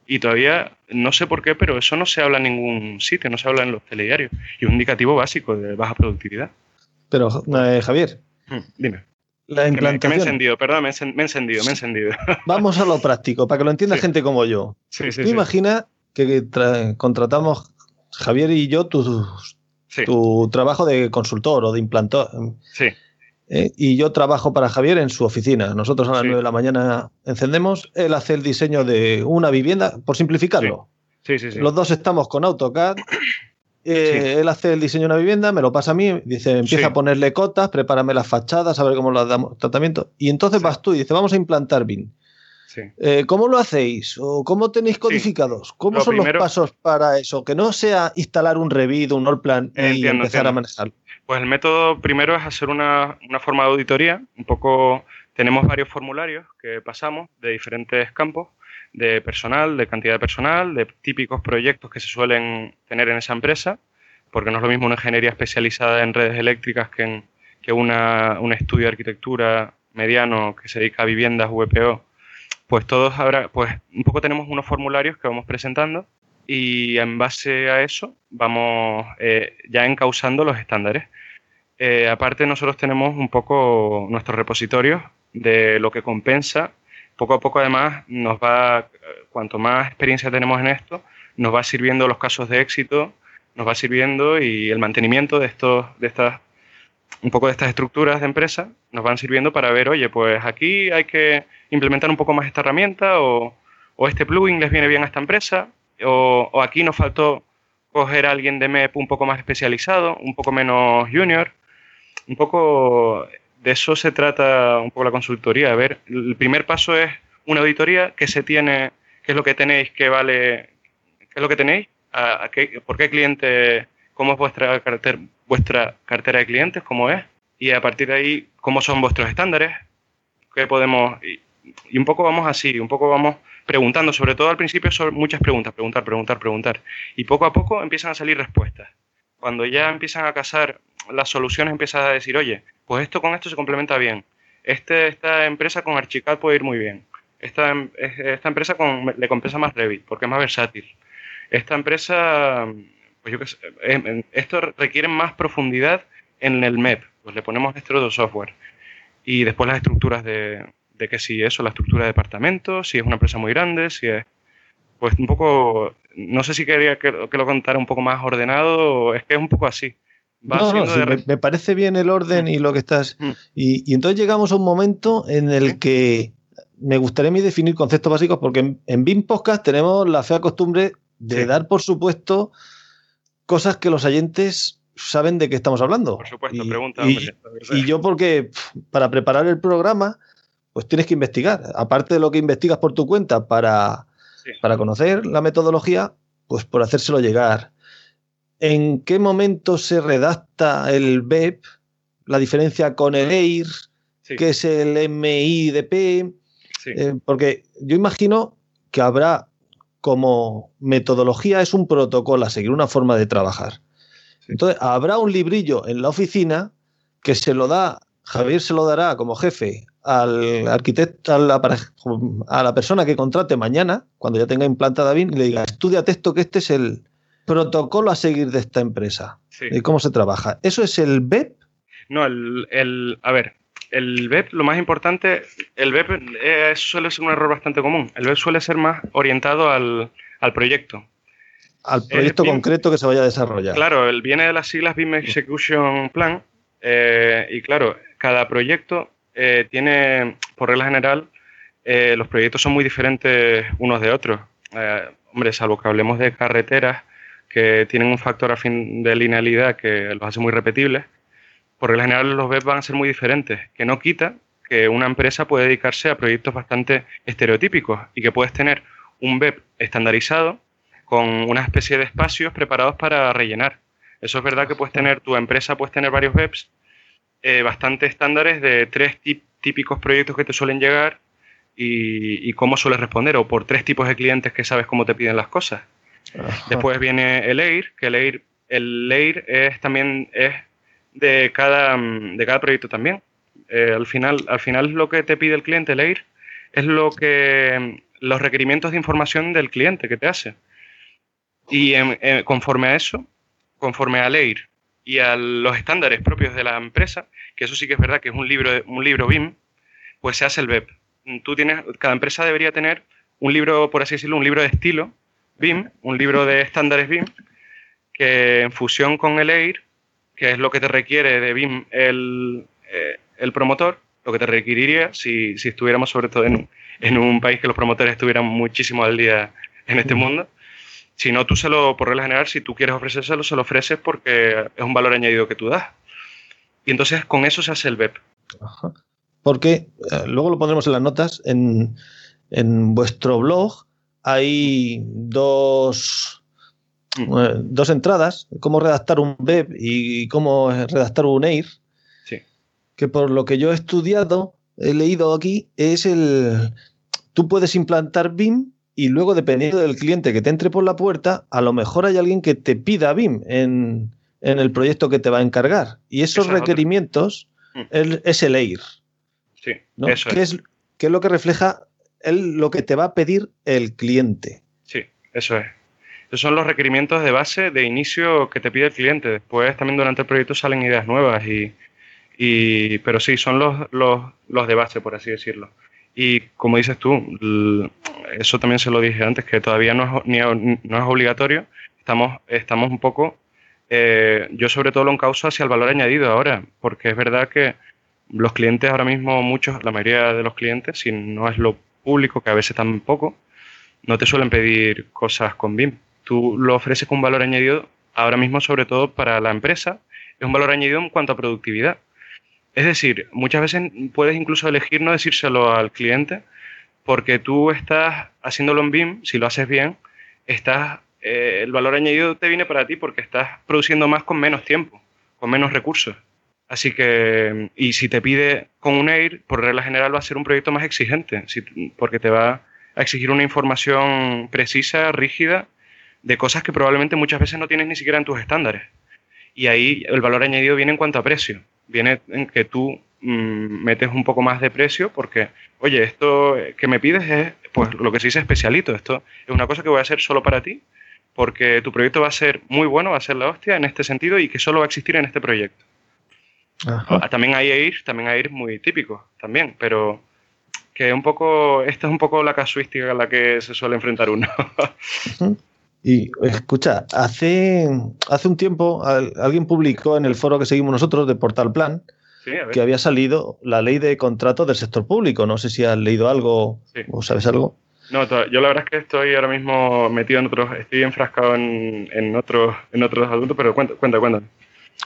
Y todavía, no sé por qué, pero eso no se habla en ningún sitio, no se habla en los telediarios. Y es un indicativo básico de baja productividad. Pero, eh, Javier. Hmm, dime. La implantación. me, he encendido, perdón, me he, encendido, me he encendido. Vamos a lo práctico, para que lo entienda gente como yo. Sí, Tú imagina que contratamos Javier y yo tu, tu trabajo de consultor o de implantor. Sí. Eh, y yo trabajo para Javier en su oficina. Nosotros a las 9 de la mañana encendemos, él hace el diseño de una vivienda, por simplificarlo. Sí, sí, sí. Los dos estamos con AutoCAD eh, él hace el diseño de una vivienda, me lo pasa a mí, dice, empieza a ponerle cotas, prepárame las fachadas, a ver cómo las damos tratamiento. Y entonces vas tú y dice, vamos a implantar BIM. Eh, ¿Cómo lo hacéis? ¿O cómo tenéis codificados? ¿Cómo son los pasos para eso? Que no sea instalar un Revit, un Allplan y empezar a manejarlo. Pues el método primero es hacer una, una forma de auditoría. Un poco, tenemos varios formularios que pasamos de diferentes campos de personal, de cantidad de personal, de típicos proyectos que se suelen tener en esa empresa, porque no es lo mismo una ingeniería especializada en redes eléctricas que, que una, un estudio de arquitectura mediano que se dedica a viviendas VPO. Pues todos habrá, pues un poco tenemos unos formularios que vamos presentando y en base a eso vamos eh, ya encausando los estándares. Eh, aparte nosotros tenemos un poco nuestros repositorios de lo que compensa poco a poco además nos va, cuanto más experiencia tenemos en esto, nos va sirviendo los casos de éxito nos va sirviendo y el mantenimiento de estos, de estas, un poco de estas estructuras de empresa nos van sirviendo para ver, oye, pues aquí hay que implementar un poco más esta herramienta o, este plugin les viene bien a esta empresa o, o aquí nos faltó coger a alguien de MEP un poco más especializado, un poco menos junior. Un poco de eso se trata un poco la consultoría. A ver, el primer paso es una auditoría, qué se tiene, qué es lo que tenéis, qué vale, qué es lo que tenéis, qué, por qué cliente, cómo es vuestra cartera, vuestra cartera de clientes, cómo es, y a partir de ahí, cómo son vuestros estándares, qué podemos, y, y un poco vamos así, un poco vamos preguntando, sobre todo al principio son muchas preguntas, preguntar, preguntar, preguntar, y poco a poco empiezan a salir respuestas. Cuando ya empiezan a casar las soluciones, empiezas a decir, oye, pues esto con esto se complementa bien. Este, esta empresa con Archicad puede ir muy bien. Esta, empresa le compensa más Revit porque es más versátil. Esta empresa, pues yo qué sé, eh, esto requiere más profundidad en el MEP. Pues le ponemos este otro software. Y después las estructuras de, de que si eso, la estructura de departamento, si es una empresa muy grande, si es... Pues un poco, no sé si quería que, que lo contara un poco más ordenado, es que es un poco así. No, no, sí, me, me, parece bien el orden y lo que estás... Mm. Y, y, entonces llegamos a un momento en el que me gustaría a mí definir conceptos básicos porque en, en BIM Podcast tenemos la fea costumbre de sí. dar, por supuesto, cosas que los oyentes saben de qué estamos hablando. Por supuesto, y, pregunta. Y, yo porque para preparar el programa pues tienes que investigar. Aparte de lo que investigas por tu cuenta para, sí. para conocer la metodología, pues por hacérselo llegar. ¿En qué momento se redacta el BEP? La diferencia con el EIR, sí. que es el MIDP. Sí. Eh, porque yo imagino que habrá como metodología, es un protocolo a seguir, una forma de trabajar. Entonces, habrá un librillo en la oficina que se lo da, Javier se lo dará como jefe al arquitecto, a la, a la, persona que contrate mañana, cuando ya tenga implantada BIM, y le diga, estudia texto que este es el protocolo a seguir de esta empresa. Sí. Y cómo se trabaja. ¿Eso es el BEP? No, el, el a ver, el BEP, lo más importante, el BEP eh, suele ser un error bastante común. El BEP suele ser más orientado al, al proyecto. Al proyecto BIM, concreto que se vaya a desarrollar. Claro, él viene de las siglas BIM Execution Plan. Eh, y claro, cada proyecto eh, tiene, por regla general, eh, los proyectos son muy diferentes unos de otros. Eh, hombre, salvo que hablemos de carreteras que tienen un factor a fin de linealidad que los hace muy repetibles, por regla general los BEP van a ser muy diferentes, que no quita que una empresa puede dedicarse a proyectos bastante estereotípicos y que puedes tener un BEP estandarizado con una especie de espacios preparados para rellenar. Eso es verdad que puedes tener, tu empresa puedes tener varios BEPs eh, bastante estándares de tres típicos proyectos que te suelen llegar y, y, cómo sueles responder, o por tres tipos de clientes que sabes cómo te piden las cosas. Después viene el EIR, que el EIR, el es también es de cada, de cada proyecto también. Eh, al, final, al final lo que te pide el cliente, el es lo que los requerimientos de información del cliente que te hace. Y conforme a eso, conforme al EIR, y a los estándares propios de la empresa, que eso sí que es verdad que es un libro, un libro BIM, pues se hace el BEP. Tú tienes, cada empresa debería tener un libro, por así decirlo, un libro de estilo BIM, un libro de estándares BIM, que en fusión con el EIR, que es lo que te requiere de BIM el, eh, el promotor, lo que te requeriría si, si estuviéramos sobre todo en, en, un país que los promotores estuvieran muchísimo al día en este mundo, si no, tú se lo, por regla general, si tú quieres ofrecérselo, se lo ofreces porque es un valor añadido que tú das. Y entonces con eso se hace el BEP. Ajá. Porque eh, luego lo pondremos en las notas. En, en vuestro blog hay dos, mm. eh, dos entradas: cómo redactar un BEP y cómo redactar un. Sí. Que por lo que yo he estudiado, he leído aquí, es el. Tú puedes implantar BIM y luego dependiendo del cliente que te entre por la puerta, a lo mejor hay alguien que te pida BIM en, en el proyecto que te va a encargar. Y esos Esa requerimientos es, es, el EIR. Sí, ¿no? eso ¿Qué es. es. ¿Qué es lo que refleja el, lo que te va a pedir el cliente? Sí, eso es. Esos son los requerimientos de base de inicio que te pide el cliente. Después también durante el proyecto salen ideas nuevas y, y pero sí, son los, los, los de base, por así decirlo. Y como dices tú, eso también se lo dije antes, que todavía no es, no es obligatorio. Estamos, estamos un poco eh, yo sobre todo lo encauso hacia el valor añadido ahora, porque es verdad que los clientes ahora mismo, muchos, la mayoría de los clientes, si no es lo público, que a veces tampoco, no te suelen pedir cosas con BIM. Tú lo ofreces con un valor añadido ahora mismo, sobre todo para la empresa, es un valor añadido en cuanto a productividad. Es decir, muchas veces puedes incluso elegir no decírselo al cliente porque tú estás haciéndolo en BIM, si lo haces bien, estás, eh, el valor añadido te viene para ti porque estás produciendo más con menos tiempo, con menos recursos. Así que, y si te pide con un AIR, por regla general va a ser un proyecto más exigente, porque te va a exigir una información precisa, rígida, de cosas que probablemente muchas veces no tienes ni siquiera en tus estándares. Y ahí el valor añadido viene en cuanto a precio. Viene en que tú mm, metes un poco más de precio porque, oye, esto que me pides es pues lo que se dice especialito. Esto es una cosa que voy a hacer solo para ti porque tu proyecto va a ser muy bueno, va a ser la hostia en este sentido y que solo va a existir en este proyecto. Ah, también hay ir, también hay ir muy típico también, pero que un poco, esta es un poco la casuística a la que se suele enfrentar uno. Y escucha, hace, hace un tiempo alguien publicó en el foro que seguimos nosotros de Portal Plan que había salido la ley de contratos del sector público. No sé si has leído algo o sabes algo. No, yo la verdad es que estoy ahora mismo metido en otros, estoy enfrascado en, en otros, en otros asuntos, pero cuenta, cuenta, cuenta.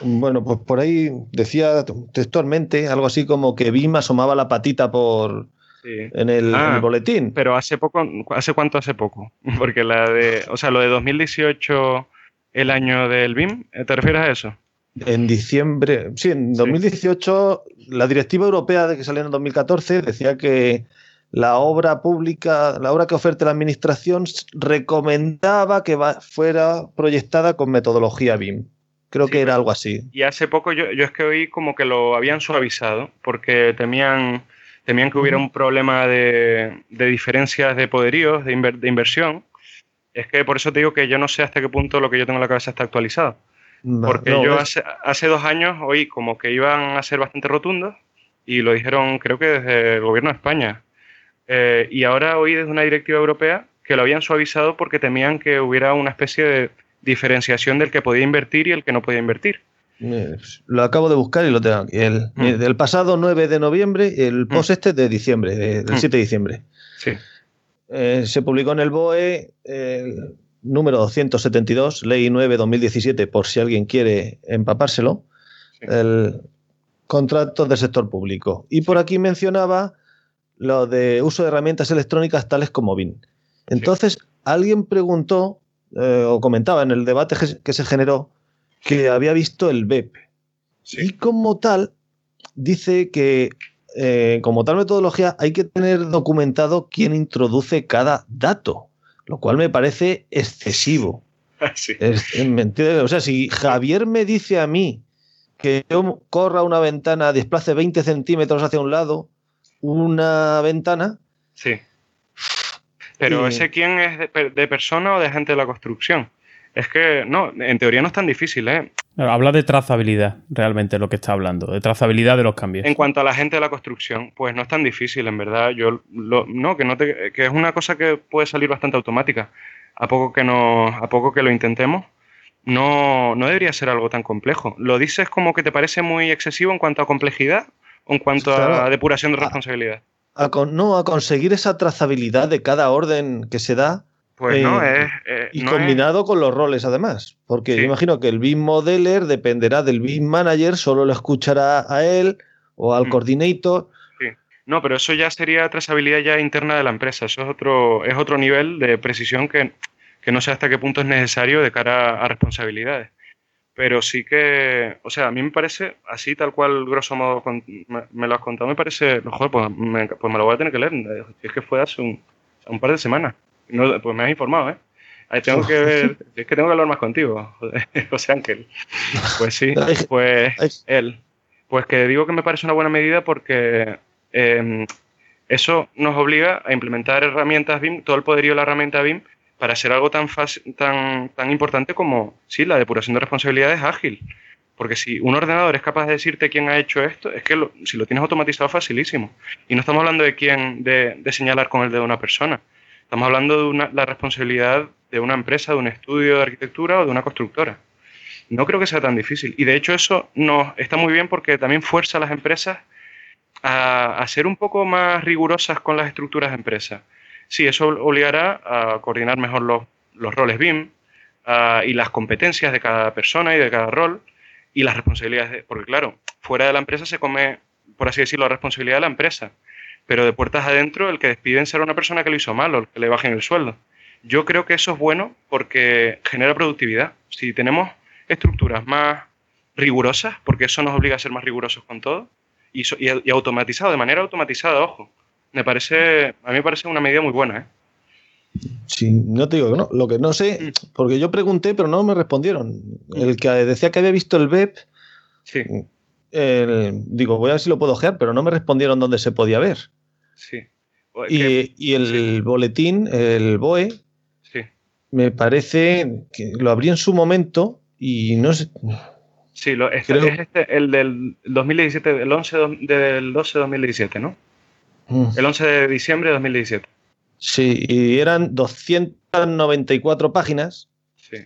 Bueno, pues por ahí decía textualmente algo así como que BIM asomaba la patita por, en, el, ah, boletín. Pero hace poco, ¿hace cuánto hace poco? Porque la de, o sea, lo de 2018, el año del BIM, ¿te refieres a eso? En diciembre, sí, en 2018, la directiva europea de que salió en 2014 decía que la obra pública, la obra que oferte la administración recomendaba que fuera proyectada con metodología BIM. Creo que era algo así. Y hace poco yo, yo es que oí como que lo habían suavizado porque temían temían que hubiera un problema de, diferencias de poderíos, de, inversión. Es que por eso te digo que yo no sé hasta qué punto lo que yo tengo en la cabeza está actualizado. Porque yo hace, dos años oí como que iban a ser bastante rotundos y lo dijeron creo que desde el gobierno de España. Eh, y ahora oí desde una directiva europea que lo habían suavizado porque temían que hubiera una especie de diferenciación del que podía invertir y el que no podía invertir. Lo acabo de buscar y lo tengo aquí. El, mm. Del pasado 9 de noviembre, el mm. post este de diciembre, del 7 mm. de diciembre. Sí. Eh, se publicó en el BOE el número 272, Ley 9-2017, por si alguien quiere empapárselo, el contrato del sector público. Y por aquí mencionaba lo de uso de herramientas electrónicas tales como BIN. Entonces, alguien preguntó eh, o comentaba en el debate que se generó que había visto el BEP. Y como tal, dice que eh, como tal metodología hay que tener documentado quién introduce cada dato, lo cual me parece excesivo. o sea, si Javier me dice a mí que yo corra una ventana, desplace 20 centímetros hacia un lado, una ventana. Sí. Pero ese quién es de persona o de gente de la construcción. Es que no, en teoría no es tan difícil, ¿eh? Habla de trazabilidad, realmente, lo que está hablando, de trazabilidad de los cambios. En cuanto a la gente de la construcción, pues no es tan difícil, en verdad. Yo no, que no que es una cosa que puede salir bastante automática. A poco que no, a poco que lo intentemos, no, no debería ser algo tan complejo. ¿Lo dices como que te parece muy excesivo en cuanto a complejidad o en cuanto a depuración de responsabilidad? No, a conseguir esa trazabilidad de cada orden que se da pues no, eh, es. Eh, y combinado con los roles, además. Porque yo imagino que el BIM Modeler dependerá del BIM Manager, solo lo escuchará a él o al mm. coordinator. Sí. No, pero eso ya sería trazabilidad ya interna de la empresa. Eso es otro, es otro nivel de precisión que, no sé hasta qué punto es necesario de cara a responsabilidades. Pero sí que, o sea, a mí me parece, así tal cual, grosso modo, me, lo has contado, me parece, joder, pues me, pues me lo voy a tener que leer. Es que fue hace un par de semanas. No, pues me has informado, ¿eh? Ahí tengo que ver, es que tengo que hablar más contigo, José Ángel. Pues sí, pues él. Pues que digo que me parece una buena medida porque em, eso nos obliga a implementar herramientas BIM, todo el poderío de la herramienta BIM, para hacer algo tan, tan, tan importante como, sí, la depuración de responsabilidades ágil. Porque si un ordenador es capaz de decirte quién ha hecho esto, es que si lo tienes automatizado, facilísimo. Y no estamos hablando de quién, de, señalar con el dedo a una persona. Estamos hablando de una, la responsabilidad de una empresa, de un estudio de arquitectura o de una constructora. no creo que sea tan difícil. Y de hecho eso no, está muy bien porque también fuerza a las empresas a, ser un poco más rigurosas con las estructuras de empresa. Sí, eso obligará a coordinar mejor los, los roles BIM y las competencias de cada persona y de cada rol y las responsabilidades, porque claro, fuera de la empresa se come, por así decirlo, la responsabilidad de la empresa, pero de puertas adentro el que despiden será una persona que lo hizo mal o el que le bajen el sueldo. Yo creo que eso es bueno porque genera productividad. Si tenemos estructuras más rigurosas, porque eso nos obliga a ser más rigurosos con todo, y, y, automatizado, de manera automatizada, ojo. Me parece, a mí me parece una medida muy buena, ¿eh? Sí, no te digo que no. Lo que no sé, mm. porque yo pregunté, pero no me respondieron. El que decía que había visto el BEP, sí. digo, voy a ver si lo puedo ojear, pero no me respondieron dónde se podía ver. Sí. Y, el boletín, el BOE, sí. me parece que lo abrí en su momento y no sé. Sí, lo, este, es este, el del 2017, el 11 del 12 de 2017, ¿no? Mm. El 11 de diciembre de 2017. Sí, y eran 294 páginas. Sí.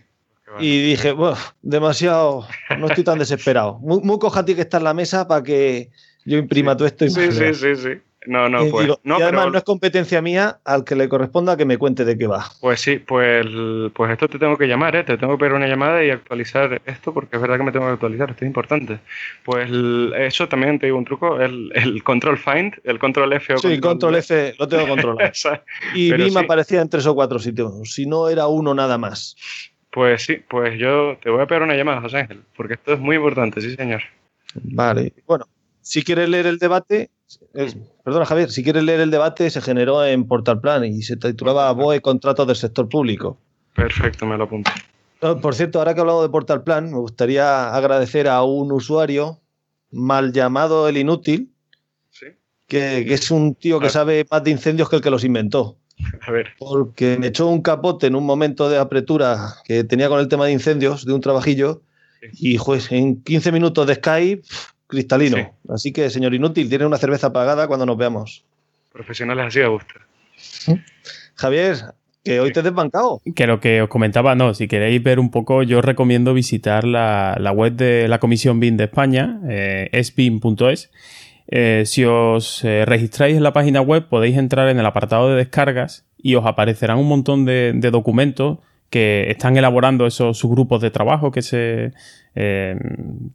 Y dije, bueno, demasiado, no estoy tan desesperado. Muy, muy cojati que está en la mesa para que yo imprima todo esto. Y sí, sí, sí, sí. No, no, pues. no, y además no es competencia mía al que le corresponda que me cuente de qué va. Pues sí, pues, pues esto te tengo que llamar, ¿eh? te tengo que pedir una llamada y actualizar esto porque es verdad que me tengo que actualizar, esto es importante. Pues eso también te digo un truco, el, el control find, el control F o Sí, control, F lo tengo controlado. y BIM aparecía en tres o cuatro sitios, si no era uno nada más. Pues sí, pues yo te voy a pedir una llamada, José Ángel, porque esto es muy importante, sí señor. Vale, bueno, si quieres leer el debate, perdona Javier, si quieres leer el debate, se generó en Portal Plan y se titulaba BOE Contratos del Sector Público. Perfecto, me lo apunto. Por cierto, ahora que he hablado de Portal Plan, me gustaría agradecer a un usuario mal llamado el inútil, que, es un tío que sabe más de incendios que el que los inventó. A ver. Porque me echó un capote en un momento de apretura que tenía con el tema de incendios de un trabajillo y pues en 15 minutos de Skype cristalino. Así que, señor Inútil, tiene una cerveza apagada cuando nos veamos. Profesionales así a gusto. Javier, que hoy te he desbancado. Que lo que os comentaba, no, si queréis ver un poco, yo os recomiendo visitar la, web de la Comisión BIM de España, eh, esbim.es. Eh, si os eh, registráis en la página web, podéis entrar en el apartado de descargas y os aparecerán un montón de, de documentos que están elaborando esos subgrupos de trabajo que se, eh,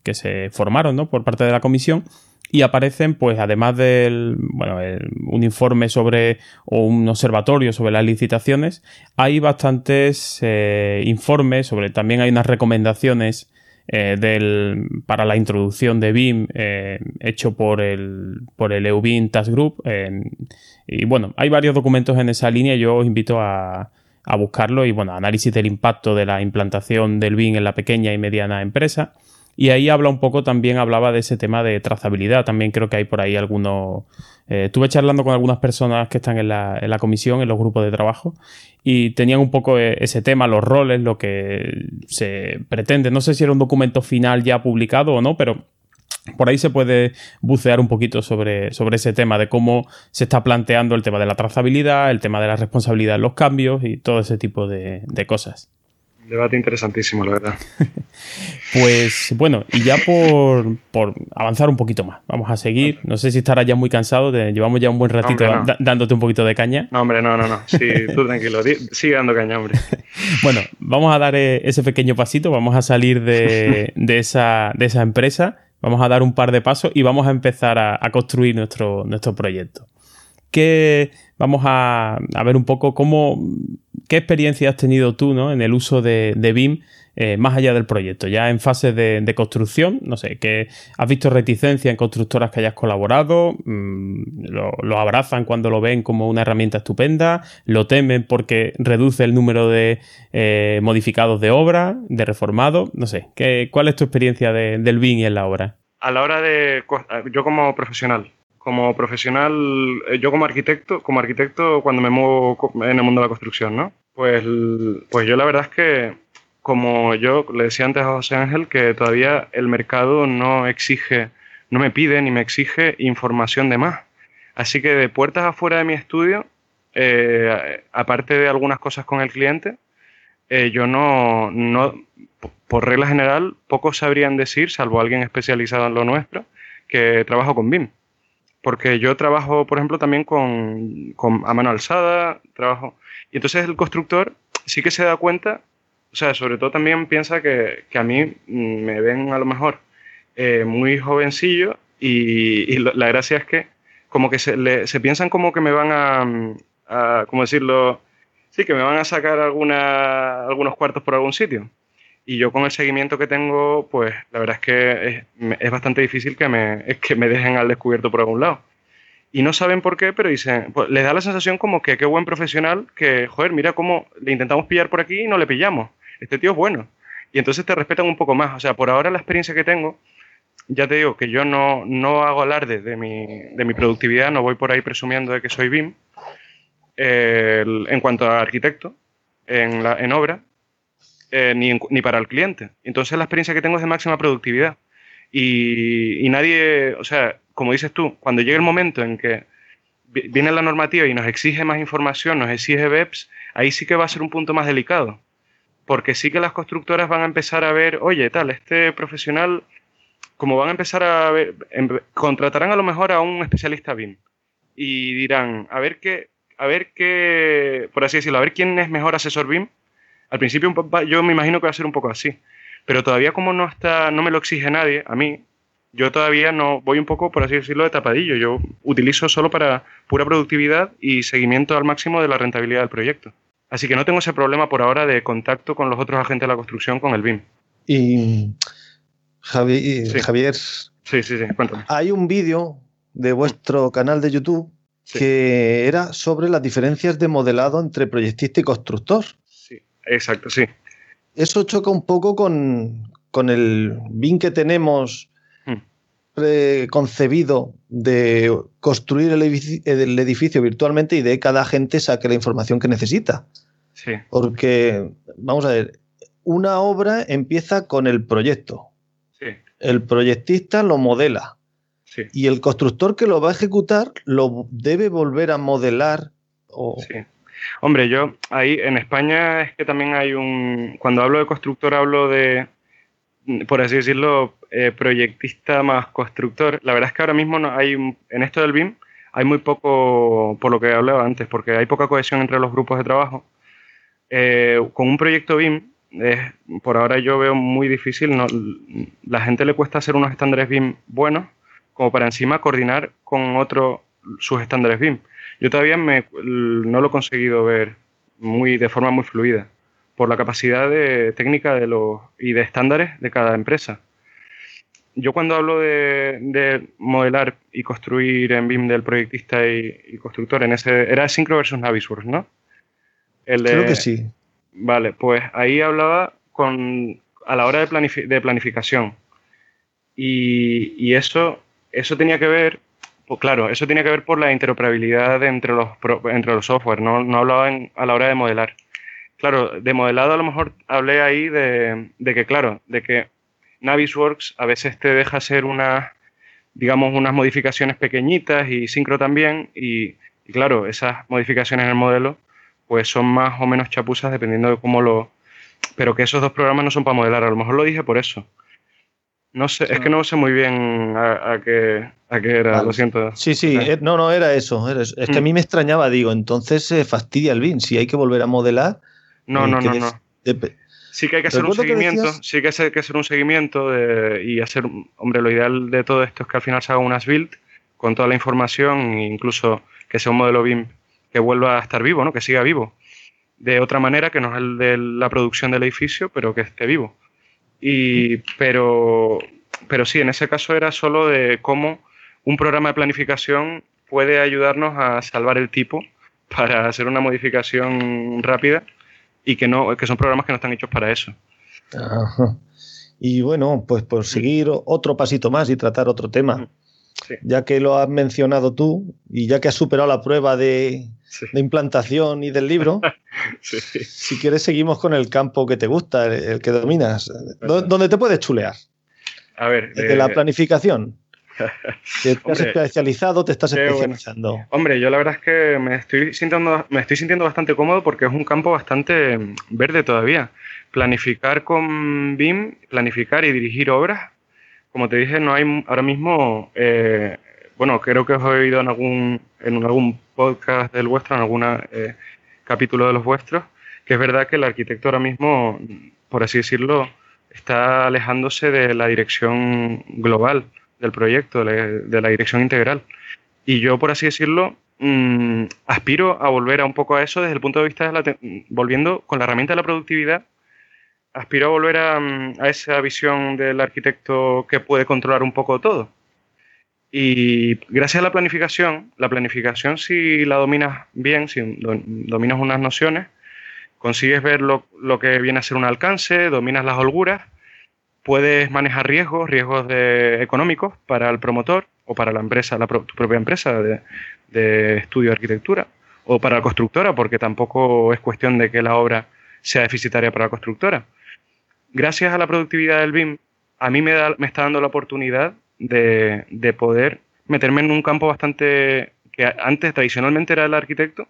que se formaron ¿no? por parte de la comisión y aparecen, pues, además del, bueno, un informe sobre, o un observatorio sobre las licitaciones, hay bastantes eh, informes sobre, también hay unas recomendaciones eh, del, para la introducción de BIM hecho por el, por el EUBIM Task Group. y bueno, hay varios documentos en esa línea. Yo os invito a, a buscarlo y bueno, análisis del impacto de la implantación del BIM en la pequeña y mediana empresa. Y ahí habla un poco, también hablaba de ese tema de trazabilidad. También creo que hay por ahí algunos. Eh, estuve charlando con algunas personas que están en la, en la, comisión, en los grupos de trabajo, y tenían un poco eh, ese tema, los roles, lo que se pretende. No sé si era un documento final ya publicado o no, pero por ahí se puede bucear un poquito sobre, sobre ese tema de cómo se está planteando el tema de la trazabilidad, el tema de la responsabilidad en los cambios y todo ese tipo de, cosas. Debate interesantísimo, la verdad. pues bueno, y ya por, avanzar un poquito más, vamos a seguir. No sé si estarás ya muy cansado, llevamos ya un buen ratito dándote un poquito de caña. No, hombre, no, no, no. Sí, tú tranquilo, sigue dando caña, hombre. bueno, vamos a dar eh, ese pequeño pasito, vamos a salir de, esa, de esa empresa Vamos a dar un par de pasos y vamos a empezar a, construir nuestro, proyecto. Que vamos a, ver un poco cómo, qué experiencia has tenido tú ¿no? en el uso de BIM eh, más allá del proyecto, ya en fase de, construcción, no sé, que has visto reticencia en constructoras que hayas colaborado, mm, lo, abrazan cuando lo ven como una herramienta estupenda, lo temen porque reduce el número de eh, modificados de obra, de reformado, no sé, ¿qué, ¿cuál es tu experiencia del BIM en la obra? A la hora de, yo como profesional, como profesional, eh, yo como arquitecto, como arquitecto cuando me muevo en el mundo de la construcción, ¿no? Pues, pues yo la verdad es que como yo le decía antes a José Ángel, que todavía el mercado no exige, no me pide ni me exige información de más. Así que de puertas afuera de mi estudio, eh, aparte de algunas cosas con el cliente, eh, yo no, no, por regla general, pocos sabrían decir, salvo alguien especializado en lo nuestro, que trabajo con BIM. Porque yo trabajo, por ejemplo, también con, a mano alzada, trabajo. Y entonces el constructor sí que se da cuenta, o sea, sobre todo también piensa que, a mí me ven a lo mejor eh, muy jovencillo y, la gracia es que como que se, piensan como que me van a, a, ¿cómo decirlo? Sí, que me van a sacar algunos cuartos por algún sitio. Y yo con el seguimiento que tengo, pues la verdad es que es, bastante difícil que me, que me dejen al descubierto por algún lado. Y no saben por qué, pero dicen, pues les da la sensación como que qué buen profesional, que, joder, mira cómo le intentamos pillar por aquí y no le pillamos. Este tío es bueno. Y entonces te respetan un poco más. O sea, por ahora la experiencia que tengo, ya te digo que yo no, no hago alarde de mi, de mi productividad, no voy por ahí presumiendo de que soy BIM. en cuanto a arquitecto, en, la, en obra, eh, ni, para el cliente. Entonces la experiencia que tengo es de máxima productividad. Y, nadie, o sea, como dices tú, cuando llega el momento en que viene la normativa y nos exige más información, nos exige BEPS, ahí sí que va a ser un punto más delicado. Porque sí que las constructoras van a empezar a ver, oye, tal, este profesional, como van a empezar a ver, contratarán a lo mejor a un especialista BIM y dirán, a ver qué, a ver qué, por así decirlo, a ver quién es mejor asesor BIM al principio yo me imagino que va a ser un poco así, pero todavía como no está, no me lo exige nadie, a mí, yo todavía no voy un poco, por así decirlo, de tapadillo. Yo utilizo solo para pura productividad y seguimiento al máximo de la rentabilidad del proyecto. Así que no tengo ese problema por ahora de contacto con los otros agentes de la construcción con el BIM. Y Javier, sí, sí, sí, cuéntame. Hay un vídeo de vuestro canal de YouTube que era sobre las diferencias de modelado entre proyectista y constructor. Exacto, sí. Eso choca un poco con, el BIM que tenemos hmm. concebido de construir el edificio, virtualmente y de cada gente saque la información que necesita. Sí. Porque, vamos a ver, una obra empieza con el proyecto. Sí. El proyectista lo modela. Sí. Y el constructor que lo va a ejecutar lo debe volver a modelar. O, sí. Hombre, yo ahí en España es que también hay un. Cuando hablo de constructor, hablo de, por así decirlo, eh, proyectista más constructor. La verdad es que ahora mismo no hay en esto del BIM hay muy poco, por lo que hablaba antes, porque hay poca cohesión entre los grupos de trabajo. Eh, con un proyecto BIM, por ahora yo veo muy difícil. No, la gente le cuesta hacer unos estándares BIM buenos, como para encima coordinar con otros sus estándares BIM. Yo todavía no lo he conseguido ver muy, de forma muy fluida por la capacidad de, técnica de los, y de estándares de cada empresa. Yo cuando hablo de, modelar y construir en BIM del proyectista y, constructor, en ese era Synchro versus Navisworks, ¿no? Creo que sí. Vale, pues ahí hablaba con, a la hora de, de planificación. Y, y, eso, eso tenía que ver pues claro, eso tiene que ver por la interoperabilidad entre los, entre los software, no, no hablaba a la hora de modelar. Claro, de modelado a lo mejor hablé ahí de, que, claro, de que Navisworks a veces te deja hacer unas, digamos, unas modificaciones pequeñitas y Syncro también, y, y, claro, esas modificaciones en el modelo pues son más o menos chapuzas dependiendo de cómo lo... Pero que esos dos programas no son para modelar, a lo mejor lo dije por eso. No sé, es que no sé muy bien a, qué, era, lo siento. Sí, sí, eh, no, no, era eso. Es que a mí mm. me extrañaba, digo, entonces se fastidia el BIM. Si hay que volver a modelar. No, no, no, no. Sí que hay que hacer un seguimiento, sí que hay que hacer un seguimiento y hacer, hombre, lo ideal de todo esto es que al final se haga unas build con toda la información e incluso que sea un modelo BIM que vuelva a estar vivo, ¿no? Que siga vivo. De otra manera que no es el de la producción del edificio, pero que esté vivo. Y, pero, pero sí, en ese caso era solo de cómo un programa de planificación puede ayudarnos a salvar el tipo para hacer una modificación rápida y que no que son programas que no están hechos para eso. Y bueno, pues por seguir otro pasito más y tratar otro tema. Ya que lo has mencionado tú y ya que has superado la prueba de, de implantación y del libro, si quieres seguimos con el campo que te gusta, el que dominas. ¿Dónde te puedes chulear? A ver. De la eh, planificación. ¿Te, has especializado te estás especializando? Hombre, yo la verdad es que me estoy, sintiendo, me estoy sintiendo bastante cómodo porque es un campo bastante verde todavía. Planificar con BIM, planificar y dirigir obras, como te dije, no hay ahora mismo, eh, bueno, creo que os he oído en algún, en algún podcast del vuestro, en algún eh, capítulo de los vuestros, que es verdad que el arquitecto ahora mismo, por así decirlo, está alejándose de la dirección global del proyecto, de la dirección integral. Y yo, por así decirlo, mm, aspiro a volver a un poco a eso desde el punto de vista de la... volviendo con la herramienta de la productividad, aspiro a volver a, mm, a, esa visión del arquitecto que puede controlar un poco todo. Y gracias a la planificación, la planificación si la dominas bien, si dominas unas nociones, consigues ver lo, que viene a ser un alcance, dominas las holguras, puedes manejar riesgos, riesgos económicos para el promotor o para la empresa, la, tu propia empresa de, estudio de arquitectura, o para la constructora, porque tampoco es cuestión de que la obra sea deficitaria para la constructora. Gracias a la productividad del BIM, a mí me, da, me está dando la oportunidad de, de poder meterme en un campo bastante que antes tradicionalmente era el arquitecto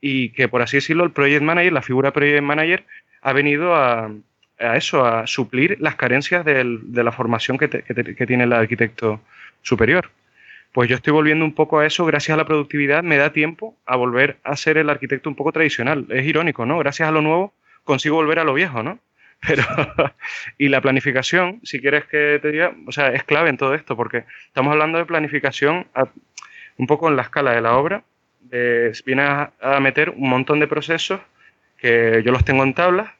y que, por así decirlo, el project manager, la figura project manager, ha venido a, eso, a suplir las carencias de la formación que, tiene el arquitecto superior. Pues yo estoy volviendo un poco a eso, gracias a la productividad me da tiempo a volver a ser el arquitecto un poco tradicional. Es irónico, ¿no? Gracias a lo nuevo consigo volver a lo viejo, ¿no? Pero, y la planificación, si quieres que te diga, o sea, es clave en todo esto, porque estamos hablando de planificación un poco en la escala de la obra, viene a, meter un montón de procesos que yo los tengo en tablas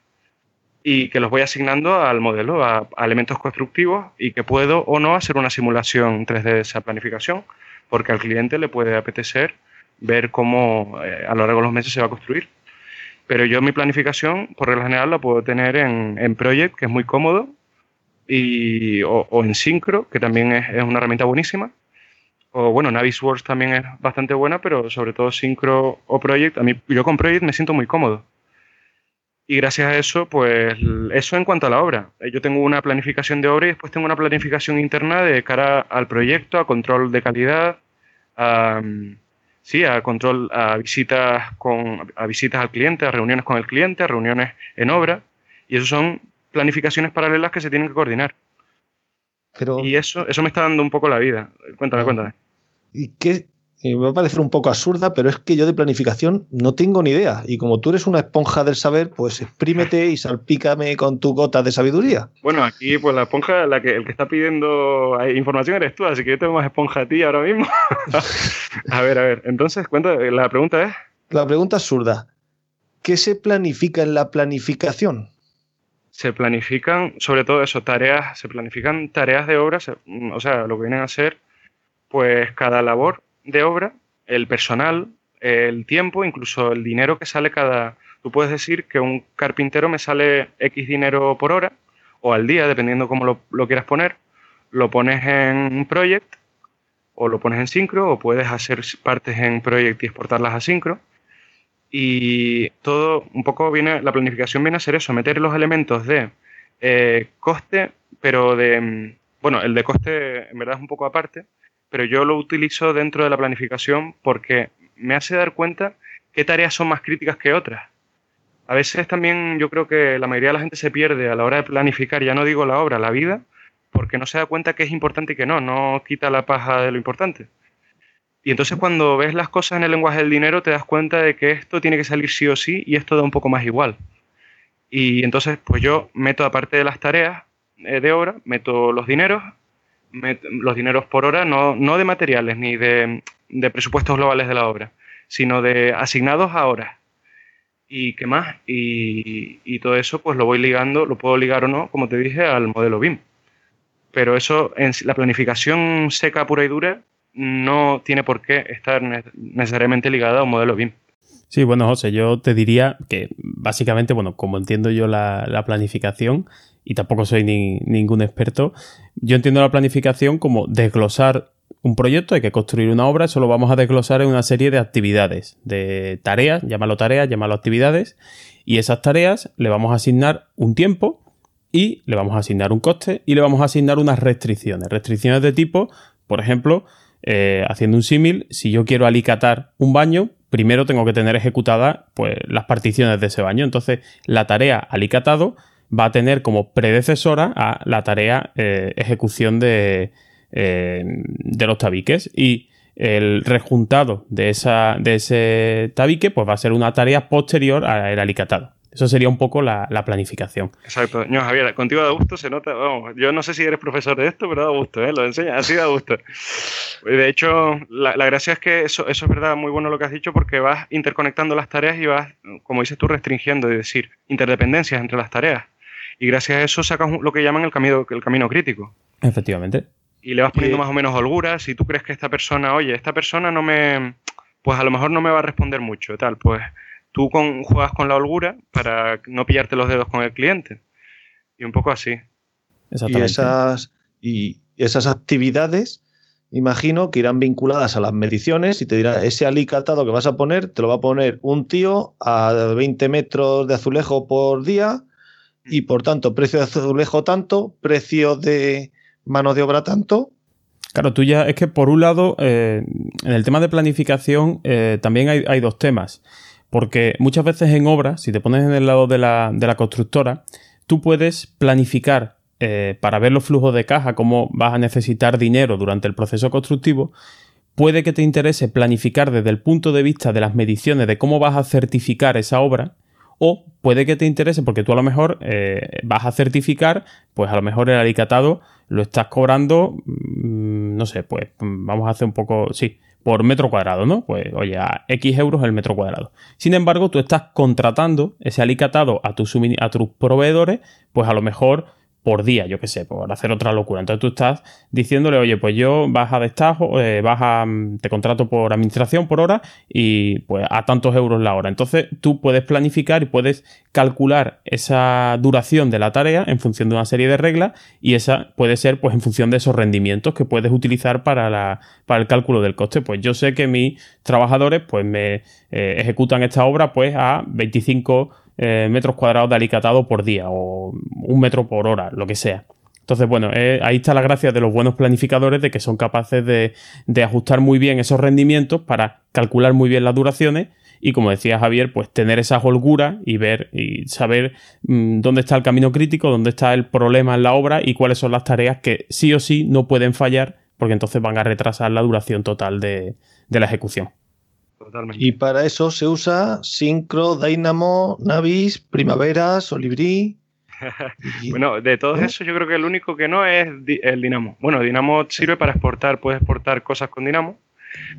y que los voy asignando al modelo, a, elementos constructivos y que puedo o no hacer una simulación 3D de esa planificación, porque al cliente le puede apetecer ver cómo eh, a lo largo de los meses se va a construir. Pero yo mi planificación, por regla general, la puedo tener en, en Project, que es muy cómodo, y, o, en Syncro, que también es, es una herramienta buenísima, o bueno, Navisworks también es bastante buena, pero sobre todo Synchro o Project, a mí yo con Project me siento muy cómodo. Y gracias a eso, pues eso en cuanto a la obra. Yo tengo una planificación de obra y después tengo una planificación interna de cara al proyecto, a control de calidad, a, sí, a control, a visitas con, a visitas al cliente, a reuniones con el cliente, a reuniones en obra. Y eso son planificaciones paralelas que se tienen que coordinar. Y eso, eso me está dando un poco la vida. Cuéntame, ah. cuéntame. Y que me va a parecer un poco absurda, pero es que yo de planificación no tengo ni idea. Y como tú eres una esponja del saber, pues exprímete y salpícame con tu gota de sabiduría. Bueno, aquí pues la esponja, la que, el que está pidiendo información eres tú, así que yo tengo más esponja a ti ahora mismo. a ver, a ver. Entonces, cuéntame, la pregunta es... La pregunta absurda. ¿Qué se planifica en la planificación? se planifican, sobre todo eso, tareas, se planifican tareas de obra, o sea, lo que vienen a ser, pues cada labor de obra, el personal, el tiempo, incluso el dinero que sale cada... Tú puedes decir que un carpintero me sale X dinero por hora o al día, dependiendo cómo lo, lo quieras poner. Lo pones en un project o lo pones en Syncro o puedes hacer partes en project y exportarlas a Syncro. Y todo, un poco viene, la planificación viene a ser eso, meter los elementos de eh, coste, pero de, mm, bueno, el de coste en verdad es un poco aparte, pero yo lo utilizo dentro de la planificación porque me hace dar cuenta qué tareas son más críticas que otras. A veces también yo creo que la mayoría de la gente se pierde a la hora de planificar, ya no digo la obra, la vida, porque no se da cuenta que es importante y que no, no quita la paja de lo importante. Y entonces cuando ves las cosas en el lenguaje del dinero te das cuenta de que esto tiene que salir sí o sí y esto da un poco más igual. Y entonces pues yo meto aparte de las tareas eh, de obra, meto los dineros, los dineros por hora, no, no de materiales ni de, presupuestos globales de la obra, sino de asignados a horas. ¿Y qué más? Y, y todo eso pues lo voy ligando, lo puedo ligar o no, como te dije, al modelo BIM. Pero eso, la planificación seca, pura y dura, no tiene por qué estar necesariamente ligada a un modelo BIM. Sí, bueno, José, yo te diría que básicamente, bueno, como entiendo yo la, planificación, y tampoco soy ningún experto, yo entiendo la planificación como desglosar un proyecto, hay que construir una obra, eso lo vamos a desglosar en una serie de actividades, de tareas, llámalo tareas, llámalo actividades, y esas tareas le vamos a asignar un tiempo y le vamos a asignar un coste y le vamos a asignar unas restricciones, restricciones de tipo Por ejemplo, eh, haciendo un símil, si yo quiero alicatar un baño, primero tengo que tener ejecutadas pues, las particiones de ese baño. Entonces, la tarea alicatado va a tener como predecesora a la tarea eh, ejecución de, eh, de los tabiques. Y el rejuntado de, esa, de ese tabique pues va a ser una tarea posterior al alicatado. Eso sería un poco la, planificación. Exacto. No, Javier, contigo da gusto, se nota, vamos, yo no sé si eres profesor de esto, pero da gusto, ¿eh? Lo enseñas, así da gusto. De hecho, la, gracia es que eso, eso, es verdad, muy bueno lo que has dicho, porque vas interconectando las tareas y vas, como dices tú, restringiendo, es decir, interdependencias entre las tareas. Y gracias a eso sacas lo que llaman el camino, el camino crítico. Efectivamente. Y le vas poniendo más o menos holgura. Si tú crees que esta persona, oye, esta persona no me. Pues a lo mejor no me va a responder mucho, tal, pues tú con, juegas con la holgura para no pillarte los dedos con el cliente. Y un poco así. Y esas, y esas actividades, imagino que irán vinculadas a las mediciones y te dirá, ese alicatado que vas a poner, te lo va a poner un tío a 20 metros de azulejo por día y por tanto, precio de azulejo tanto, precio de mano de obra tanto. Claro, tú ya es que por un lado, eh, en el tema de planificación eh, también hay, hay dos temas. Porque muchas veces en obras, si te pones en el lado de la, constructora, tú puedes planificar eh, para ver los flujos de caja, cómo vas a necesitar dinero durante el proceso constructivo, puede que te interese planificar desde el punto de vista de las mediciones de cómo vas a certificar esa obra, o puede que te interese porque tú a lo mejor eh, vas a certificar, pues a lo mejor el alicatado lo estás cobrando, mm, no sé, pues vamos a hacer un poco, sí, por metro cuadrado, ¿no? Pues oye, a X euros el metro cuadrado. Sin embargo, tú estás contratando ese alicatado a tus, a tus proveedores, pues a lo mejor por día, yo qué sé, por hacer otra locura. Entonces tú estás diciéndole, oye, pues yo vas a destajo, eh, vas a, mm, te contrato por administración por hora y pues a tantos euros la hora. Entonces tú puedes planificar y puedes calcular esa duración de la tarea en función de una serie de reglas y esa puede ser pues en función de esos rendimientos que puedes utilizar para, la, para el cálculo del coste. Pues yo sé que mis trabajadores pues me eh, ejecutan esta obra pues a 25 eh, metros cuadrados de alicatado por día o un metro por hora, lo que sea. Entonces, bueno, eh, ahí está la gracia de los buenos planificadores de que son capaces de, ajustar muy bien esos rendimientos para calcular muy bien las duraciones y, como decía Javier, pues tener esa holgura y ver y saber mm, dónde está el camino crítico, dónde está el problema en la obra y cuáles son las tareas que sí o sí no pueden fallar porque entonces van a retrasar la duración total de la ejecución. Y para eso se usa Synchro, Dynamo, Navis, Primavera, Solibri. bueno, de todos esos yo creo que el único que no es el Dynamo. Bueno, Dynamo sirve para exportar, puedes exportar cosas con Dynamo,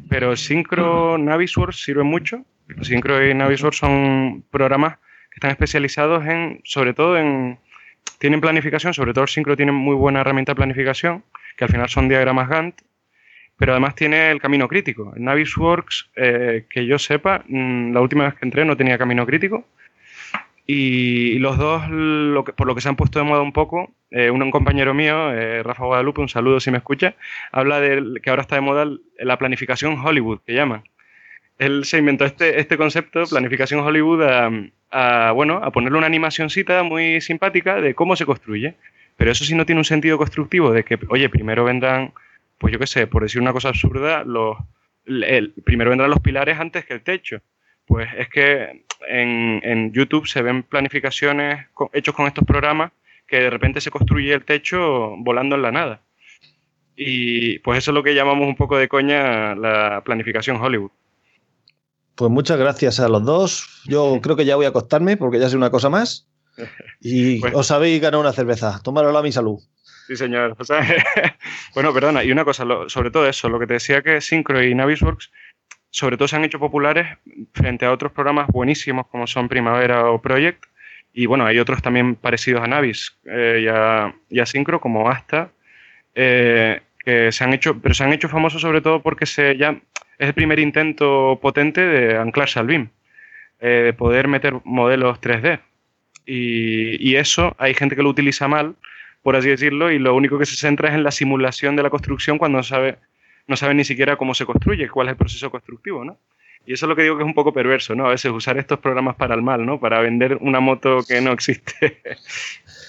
pero Synchro, Navisworks sirve mucho. Synchro y Navisworks son programas que están especializados en, sobre todo en, tienen planificación, sobre todo Synchro tiene muy buena herramienta de planificación, que al final son diagramas Gantt pero además tiene el camino crítico. En Navisworks, eh, que yo sepa, mm, la última vez que entré no tenía camino crítico. Y, los dos, por lo que se han puesto de moda un poco, eh, un, compañero mío, eh, Rafa Guadalupe, un saludo si me escucha, habla de que ahora está de moda la planificación Hollywood, que llaman. Él se inventó este, este concepto, planificación Hollywood, a, bueno, a ponerle una animacióncita muy simpática de cómo se construye. Pero eso sí no tiene un sentido constructivo de que, oye, primero vendrán pues yo qué sé, por decir una cosa absurda, los, el, primero vendrán los pilares antes que el techo. Pues es que en, YouTube se ven planificaciones hechos con estos programas que de repente se construye el techo volando en la nada. Y pues eso es lo que llamamos un poco de coña la planificación Hollywood. Pues muchas gracias a los dos. Yo creo que ya voy a acostarme porque ya sé una cosa más. Y pues os habéis ganado una cerveza. Tomárosla a mi salud. Sí, señor. bueno, perdona, y una cosa, sobre todo eso, lo que te decía que Synchro y Navisworks, sobre todo se han hecho populares frente a otros programas buenísimos como son Primavera o Project, y bueno, hay otros también parecidos a Navis eh, y, a, Synchro, como Asta, eh, que se han hecho, pero se han hecho famosos sobre todo porque se ya es el primer intento potente de anclarse al BIM, eh, de poder meter modelos 3D. y, eso hay gente que lo utiliza mal por así decirlo, y lo único que se centra es en la simulación de la construcción cuando no sabe, no sabe ni siquiera cómo se construye, cuál es el proceso constructivo, ¿no? Y eso es lo que digo que es un poco perverso, ¿no? A veces usar estos programas para el mal, ¿no? Para vender una moto que no existe.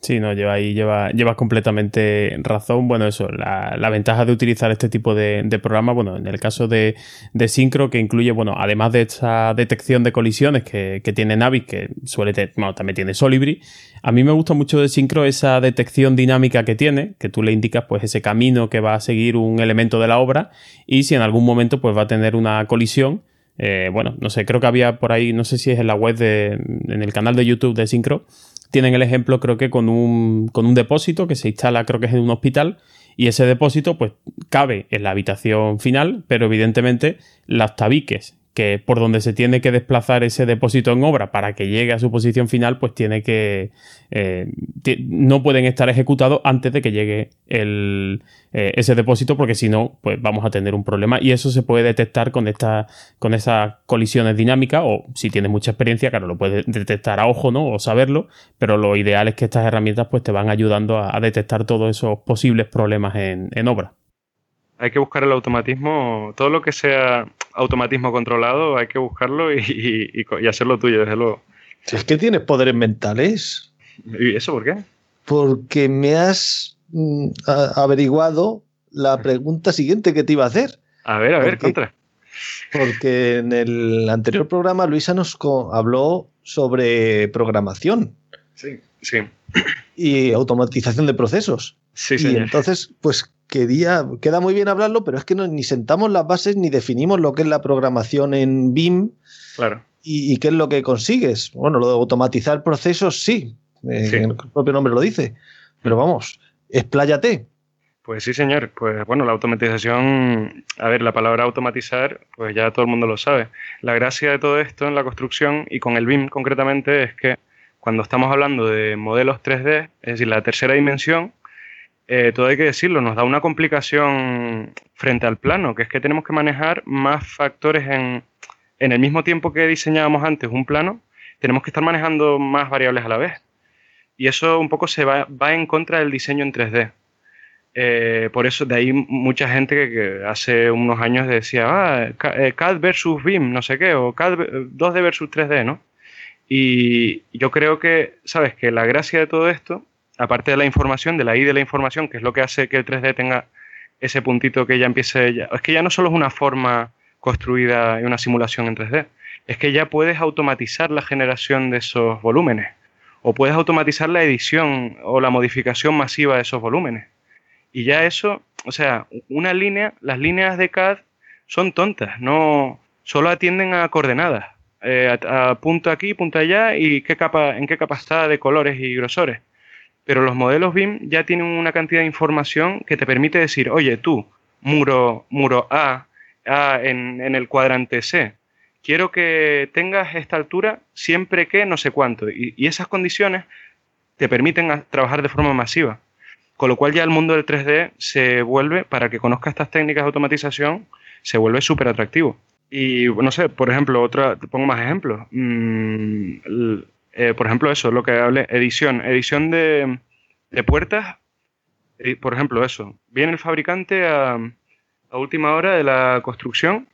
Sí, no, lleva ahí lleva, llevas completamente razón. Bueno, eso, la, la ventaja de utilizar este tipo de, de programas, bueno, en el caso de, de Syncro, que incluye, bueno, además de esta detección de colisiones que, que tiene Navis, que suele tener, bueno, también tiene Solibri, a mí me gusta mucho de Syncro esa detección dinámica que tiene, que tú le indicas pues ese camino que va a seguir un elemento de la obra y si en algún momento pues va a tener una colisión, eh, bueno, no sé, creo que había por ahí, no sé si es en la web de, en el canal de YouTube de Syncro, tienen el ejemplo creo que con un, con un depósito que se instala creo que es en un hospital y ese depósito pues cabe en la habitación final, pero evidentemente las tabiques que por donde se tiene que desplazar ese depósito en obra para que llegue a su posición final, pues tiene que. Eh, no pueden estar ejecutados antes de que llegue el, eh, ese depósito, porque si no, pues vamos a tener un problema. Y eso se puede detectar con, esta, con esas colisiones dinámicas, o si tienes mucha experiencia, claro, lo puedes detectar a ojo, ¿no? O saberlo, pero lo ideal es que estas herramientas pues te van ayudando a, detectar todos esos posibles problemas en, en obra hay que buscar el automatismo, todo lo que sea automatismo controlado, hay que buscarlo y, hacerlo tuyo, desde luego. Si es que tienes poderes mentales. ¿Y eso por qué? Porque me has mm, averiguado la pregunta siguiente que te iba a hacer. A ver, a ver, contra. Porque en el anterior programa Luisa nos habló sobre programación. Sí, sí. Y automatización de procesos. Sí, sí. Y entonces, pues quería, queda muy bien hablarlo, pero es que no, ni sentamos las bases ni definimos lo que es la programación en BIM claro. y, qué es lo que consigues. Bueno, lo de automatizar procesos, sí, eh, el propio nombre lo dice, pero vamos, expláyate. Pues sí, señor. Pues bueno, la automatización, a ver, la palabra automatizar, pues ya todo el mundo lo sabe. La gracia de todo esto en la construcción y con el BIM concretamente es que cuando estamos hablando de modelos 3D, es decir, la tercera dimensión, eh, todo hay que decirlo, nos da una complicación frente al plano, que es que tenemos que manejar más factores en, en el mismo tiempo que diseñábamos antes un plano, tenemos que estar manejando más variables a la vez. Y eso un poco se va, va en contra del diseño en 3D. Eh, por eso, de ahí mucha gente que, hace unos años decía, ah, CAD eh, versus BIM, no sé qué, o CAD 2D versus 3D, ¿no? Y yo creo que, ¿sabes? Que la gracia de todo esto aparte de la información, de la I de la información, que es lo que hace que el 3D tenga ese puntito que ya empiece. Es que ya no solo es una forma construida y una simulación en 3D, es que ya puedes automatizar la generación de esos volúmenes, o puedes automatizar la edición o la modificación masiva de esos volúmenes. Y ya eso, o sea, una línea, las líneas de CAD son tontas, no solo atienden a coordenadas, eh, a, punto aquí, punto allá y qué capa, en qué capa está de colores y grosores. Pero los modelos BIM ya tienen una cantidad de información que te permite decir, oye, tú, muro, muro A, A en, el cuadrante C, quiero que tengas esta altura siempre que no sé cuánto. Y, esas condiciones te permiten trabajar de forma masiva. Con lo cual ya el mundo del 3D se vuelve, para que conozca estas técnicas de automatización, se vuelve súper atractivo. Y no sé, por ejemplo, otra, te pongo más ejemplos. Mm, eh, por ejemplo, eso, lo que hablé, edición. Edición de, puertas, eh, por ejemplo, eso. Viene el fabricante a, última hora de la construcción,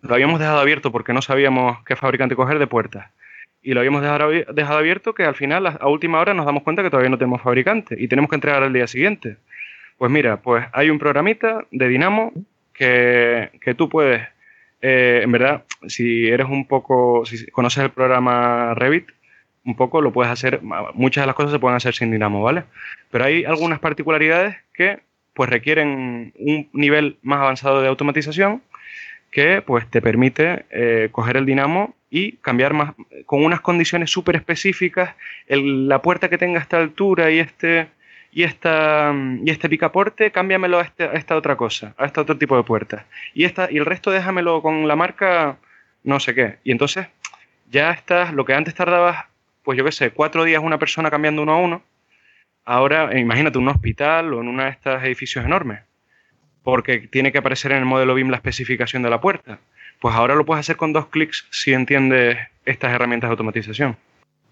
lo habíamos dejado abierto porque no sabíamos qué fabricante coger de puertas. Y lo habíamos dejado, abierto que al final, a última hora, nos damos cuenta que todavía no tenemos fabricante y tenemos que entregar al día siguiente. Pues mira, pues hay un programita de Dinamo que, tú puedes, eh, en verdad, si eres un poco, si conoces el programa Revit, un poco lo puedes hacer, muchas de las cosas se pueden hacer sin Dinamo, ¿vale? Pero hay algunas particularidades que pues requieren un nivel más avanzado de automatización que pues te permite eh, coger el dinamo y cambiar más con unas condiciones súper específicas la puerta que tenga esta altura y este y esta y este picaporte cámbiamelo a, este, a, esta otra cosa a este otro tipo de puerta y esta y el resto déjamelo con la marca no sé qué y entonces ya estás lo que antes tardabas pues yo qué sé, cuatro días una persona cambiando uno a uno, ahora eh, imagínate un hospital o en uno de estos edificios enormes, porque tiene que aparecer en el modelo BIM la especificación de la puerta. Pues ahora lo puedes hacer con dos clics si entiendes estas herramientas de automatización.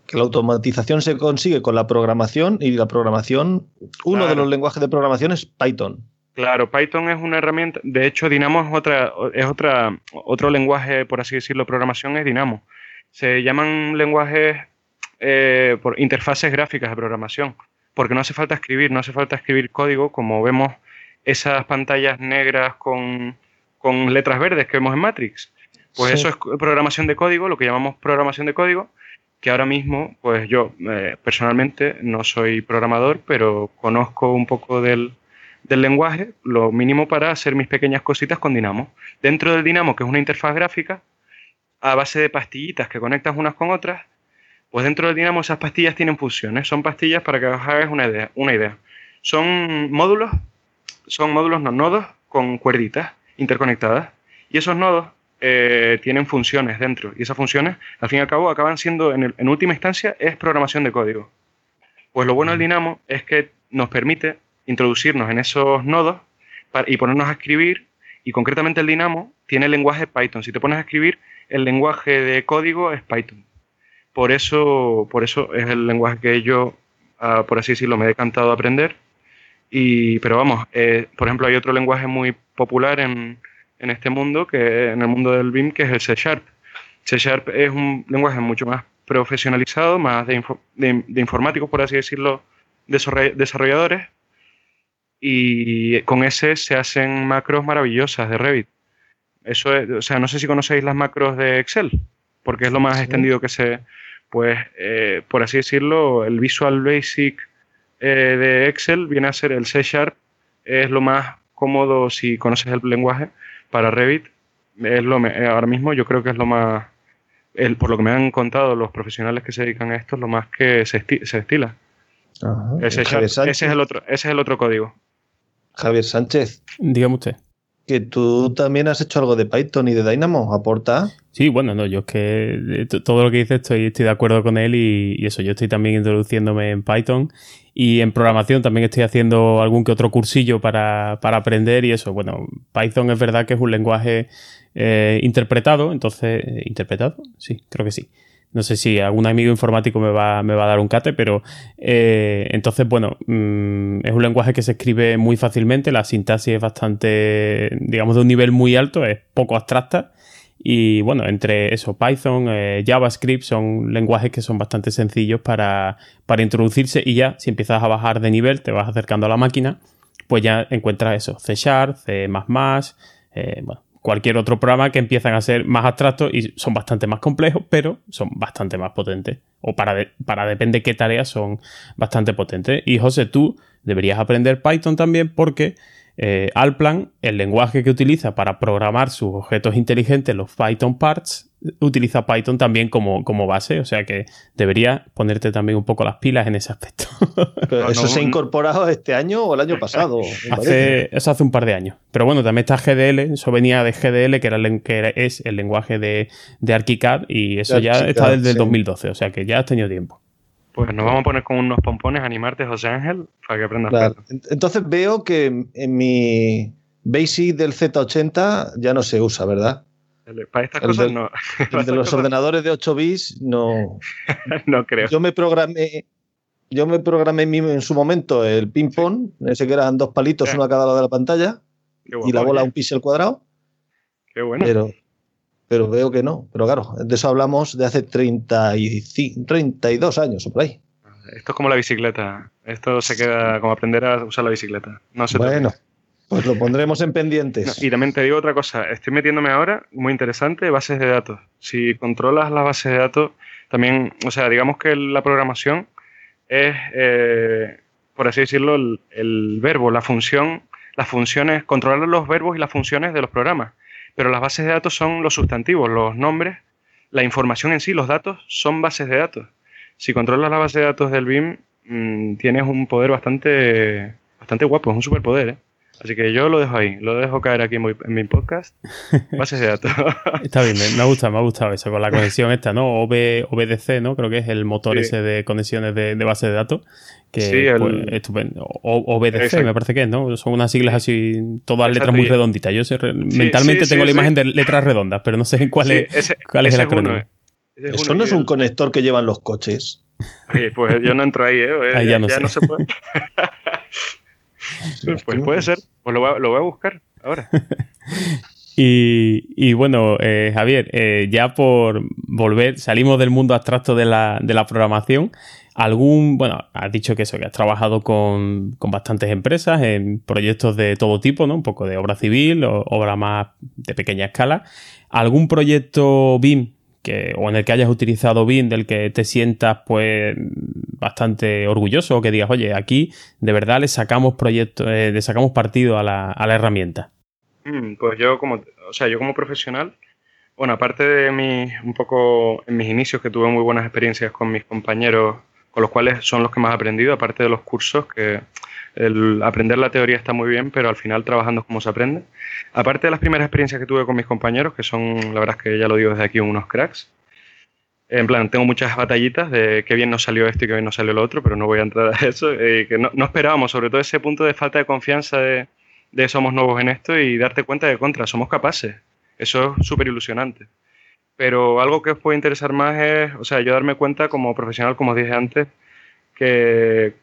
Que la automatización se consigue con la programación y la programación, uno de los lenguajes de programación es Python. Claro, Python es una herramienta, de hecho Dynamo es otra, es otra, otro lenguaje, por así decirlo, programación es Dynamo. Se llaman lenguajes eh, por interfaces gráficas de programación. porque no hace falta escribir, no hace falta escribir código como vemos esas pantallas negras con, letras verdes que vemos en Matrix. Pues eso es programación de código, lo que llamamos programación de código, que ahora mismo, pues yo eh, personalmente no soy programador, pero conozco un poco del, del lenguaje, lo mínimo para hacer mis pequeñas cositas con Dynamo. Dentro del Dynamo, que es una interfaz gráfica, a base de pastillitas que conectas unas con otras, pues dentro del Dynamo esas pastillas tienen funciones. Son pastillas para que os hagáis una idea. Una idea. Son módulos, son módulos, no nodos, con cuerditas interconectadas. Y esos nodos eh, tienen funciones dentro. Y esas funciones, al fin y al cabo, acaban siendo, en, en última instancia, es programación de código. Pues lo bueno del Dynamo es que nos permite introducirnos en esos nodos y ponernos a escribir. Y concretamente el Dynamo tiene el lenguaje Python. Si te pones a escribir, el lenguaje de código es Python. Por eso, por eso es el lenguaje que yo, ah, por así decirlo, me he decantado aprender. Y, pero vamos, eh, por ejemplo, hay otro lenguaje muy popular en, en este mundo, que en el mundo del BIM, que es el C Sharp. C Sharp es un lenguaje mucho más profesionalizado, más de, de informáticos, por así decirlo, desarrolladores, y con ese se hacen macros maravillosas de Revit. Eso es, o sea, no sé si conocéis las macros de Excel, porque es lo más extendido que se, pues, eh, por así decirlo, el Visual Basic eh, de Excel viene a ser el C Sharp, es lo más cómodo si conoces el lenguaje para Revit. Es lo, eh, ahora mismo yo creo que es lo más, el, por lo que me han contado los profesionales que se dedican a esto, es lo más que se, se estila. ese, es el otro, ese es el otro código. Javier Sánchez. Dígame usted. Que tú también has hecho algo de Python y de Dynamo, ¿aporta? Sí, bueno, no, yo es que eh, todo lo que dice estoy, estoy de acuerdo con él y, eso, yo estoy también introduciéndome en Python y en programación también estoy haciendo algún que otro cursillo para, aprender y eso, bueno, Python es verdad que es un lenguaje eh, interpretado, entonces, eh, ¿interpretado? Sí, creo que sí. No sé si algún amigo informático me va, me va a dar un cate, pero eh, entonces, bueno, mm, es un lenguaje que se escribe muy fácilmente, la sintaxis es bastante, digamos, de un nivel muy alto, es poco abstracta. Y bueno, entre eso, Python, eh, JavaScript son lenguajes que son bastante sencillos para, para introducirse y ya, si empiezas a bajar de nivel, te vas acercando a la máquina, pues ya encuentras eso, C Sharp, C++, eh, bueno, cualquier otro programa que empiezan a ser más abstractos y son bastante más complejos, pero son bastante más potentes. O para, para depende qué tareas son bastante potentes. Y José, tú deberías aprender Python también porque eh, Alplan, el lenguaje que utiliza para programar sus objetos inteligentes, los Python parts, utiliza Python también como, como base, o sea que debería ponerte también un poco las pilas en ese aspecto. ¿Eso se ha incorporado este año o el año pasado? Hace, eso hace un par de años. Pero bueno, también está GDL, eso venía de GDL, que, era que es el lenguaje de, de ArchiCAD, y eso ya está desde el 2012, o sea que ya has tenido tiempo. Pues nos vamos a poner con unos pompones animarte, José Ángel, para que aprendas. Entonces veo que en mi Basic del Z80 ya no se usa, ¿verdad? Para estas cosas no. El de los ordenadores de 8 bits no. no creo. Yo me programé. Yo me programé en su momento el ping-pong, ese que eran dos palitos, uno a cada lado de la pantalla, y la bola un píxel cuadrado. Qué bueno. Pero, pero veo que no. Pero claro, de eso hablamos de hace 35, 32 años o por ahí. Esto es como la bicicleta. Esto se queda como aprender a usar la bicicleta. No se bueno. Pues lo pondremos en pendientes. y también te digo otra cosa, estoy metiéndome ahora, muy interesante, bases de datos. Si controlas las bases de datos, también, o sea, digamos que la programación es, eh, por así decirlo, el, verbo, la función, las funciones, controlar los verbos y las funciones de los programas. Pero las bases de datos son los sustantivos, los nombres, la información en sí, los datos son bases de datos. Si controlas la base de datos del BIM, mm, tienes un poder bastante, bastante guapo, es un superpoder, ¿eh? Así que yo lo dejo ahí, lo dejo caer aquí en mi, podcast. Bases de datos. Está bien, me, ha gustado, me ha gustado eso, con la conexión esta, ¿no? OBDC, ¿no? Creo que es el motor ese de conexiones de, base de datos. Que, sí, pues, estupendo. OBDC, me parece que es, ¿no? Son unas siglas así, todas letras muy redonditas. Yo mentalmente tengo la imagen de letras redondas, pero no sé cuál es, cuál es el acrónimo. Eso no es un conector que llevan los coches. pues yo no entro ahí, ¿eh? Ahí ya, no, ya no se puede. pues puede ser. Pues lo voy, a, buscar ahora. Y, bueno, eh, Javier, eh, ya por volver, salimos del mundo abstracto de la, de la, programación. Algún, bueno, has dicho que eso, que has trabajado con, con, bastantes empresas en proyectos de todo tipo, ¿no? Un poco de obra civil o obra más de pequeña escala. ¿Algún proyecto BIM que, o en el que hayas utilizado BIM, del que te sientas pues bastante orgulloso o que digas, oye, aquí de verdad le sacamos proyecto, eh, le sacamos partido a la, a la herramienta? Mm, pues yo como, o sea, yo como profesional, bueno, aparte de mi, un poco en mis inicios que tuve muy buenas experiencias con mis compañeros, con los cuales son los que más he aprendido, aparte de los cursos, que el aprender la teoría está muy bien, pero al final trabajando es como se aprende. Aparte de las primeras experiencias que tuve con mis compañeros, que son, la verdad es que ya lo digo desde aquí, unos cracks. En plan, tengo muchas batallitas de qué bien nos salió esto y qué bien nos salió lo otro, pero no voy a entrar a eso. Eh, que no, esperábamos, sobre todo ese punto de falta de confianza de, de somos nuevos en esto y darte cuenta de contra, somos capaces. Eso es súper ilusionante. Pero algo que os puede interesar más es, o sea, yo darme cuenta como profesional, como os dije antes, que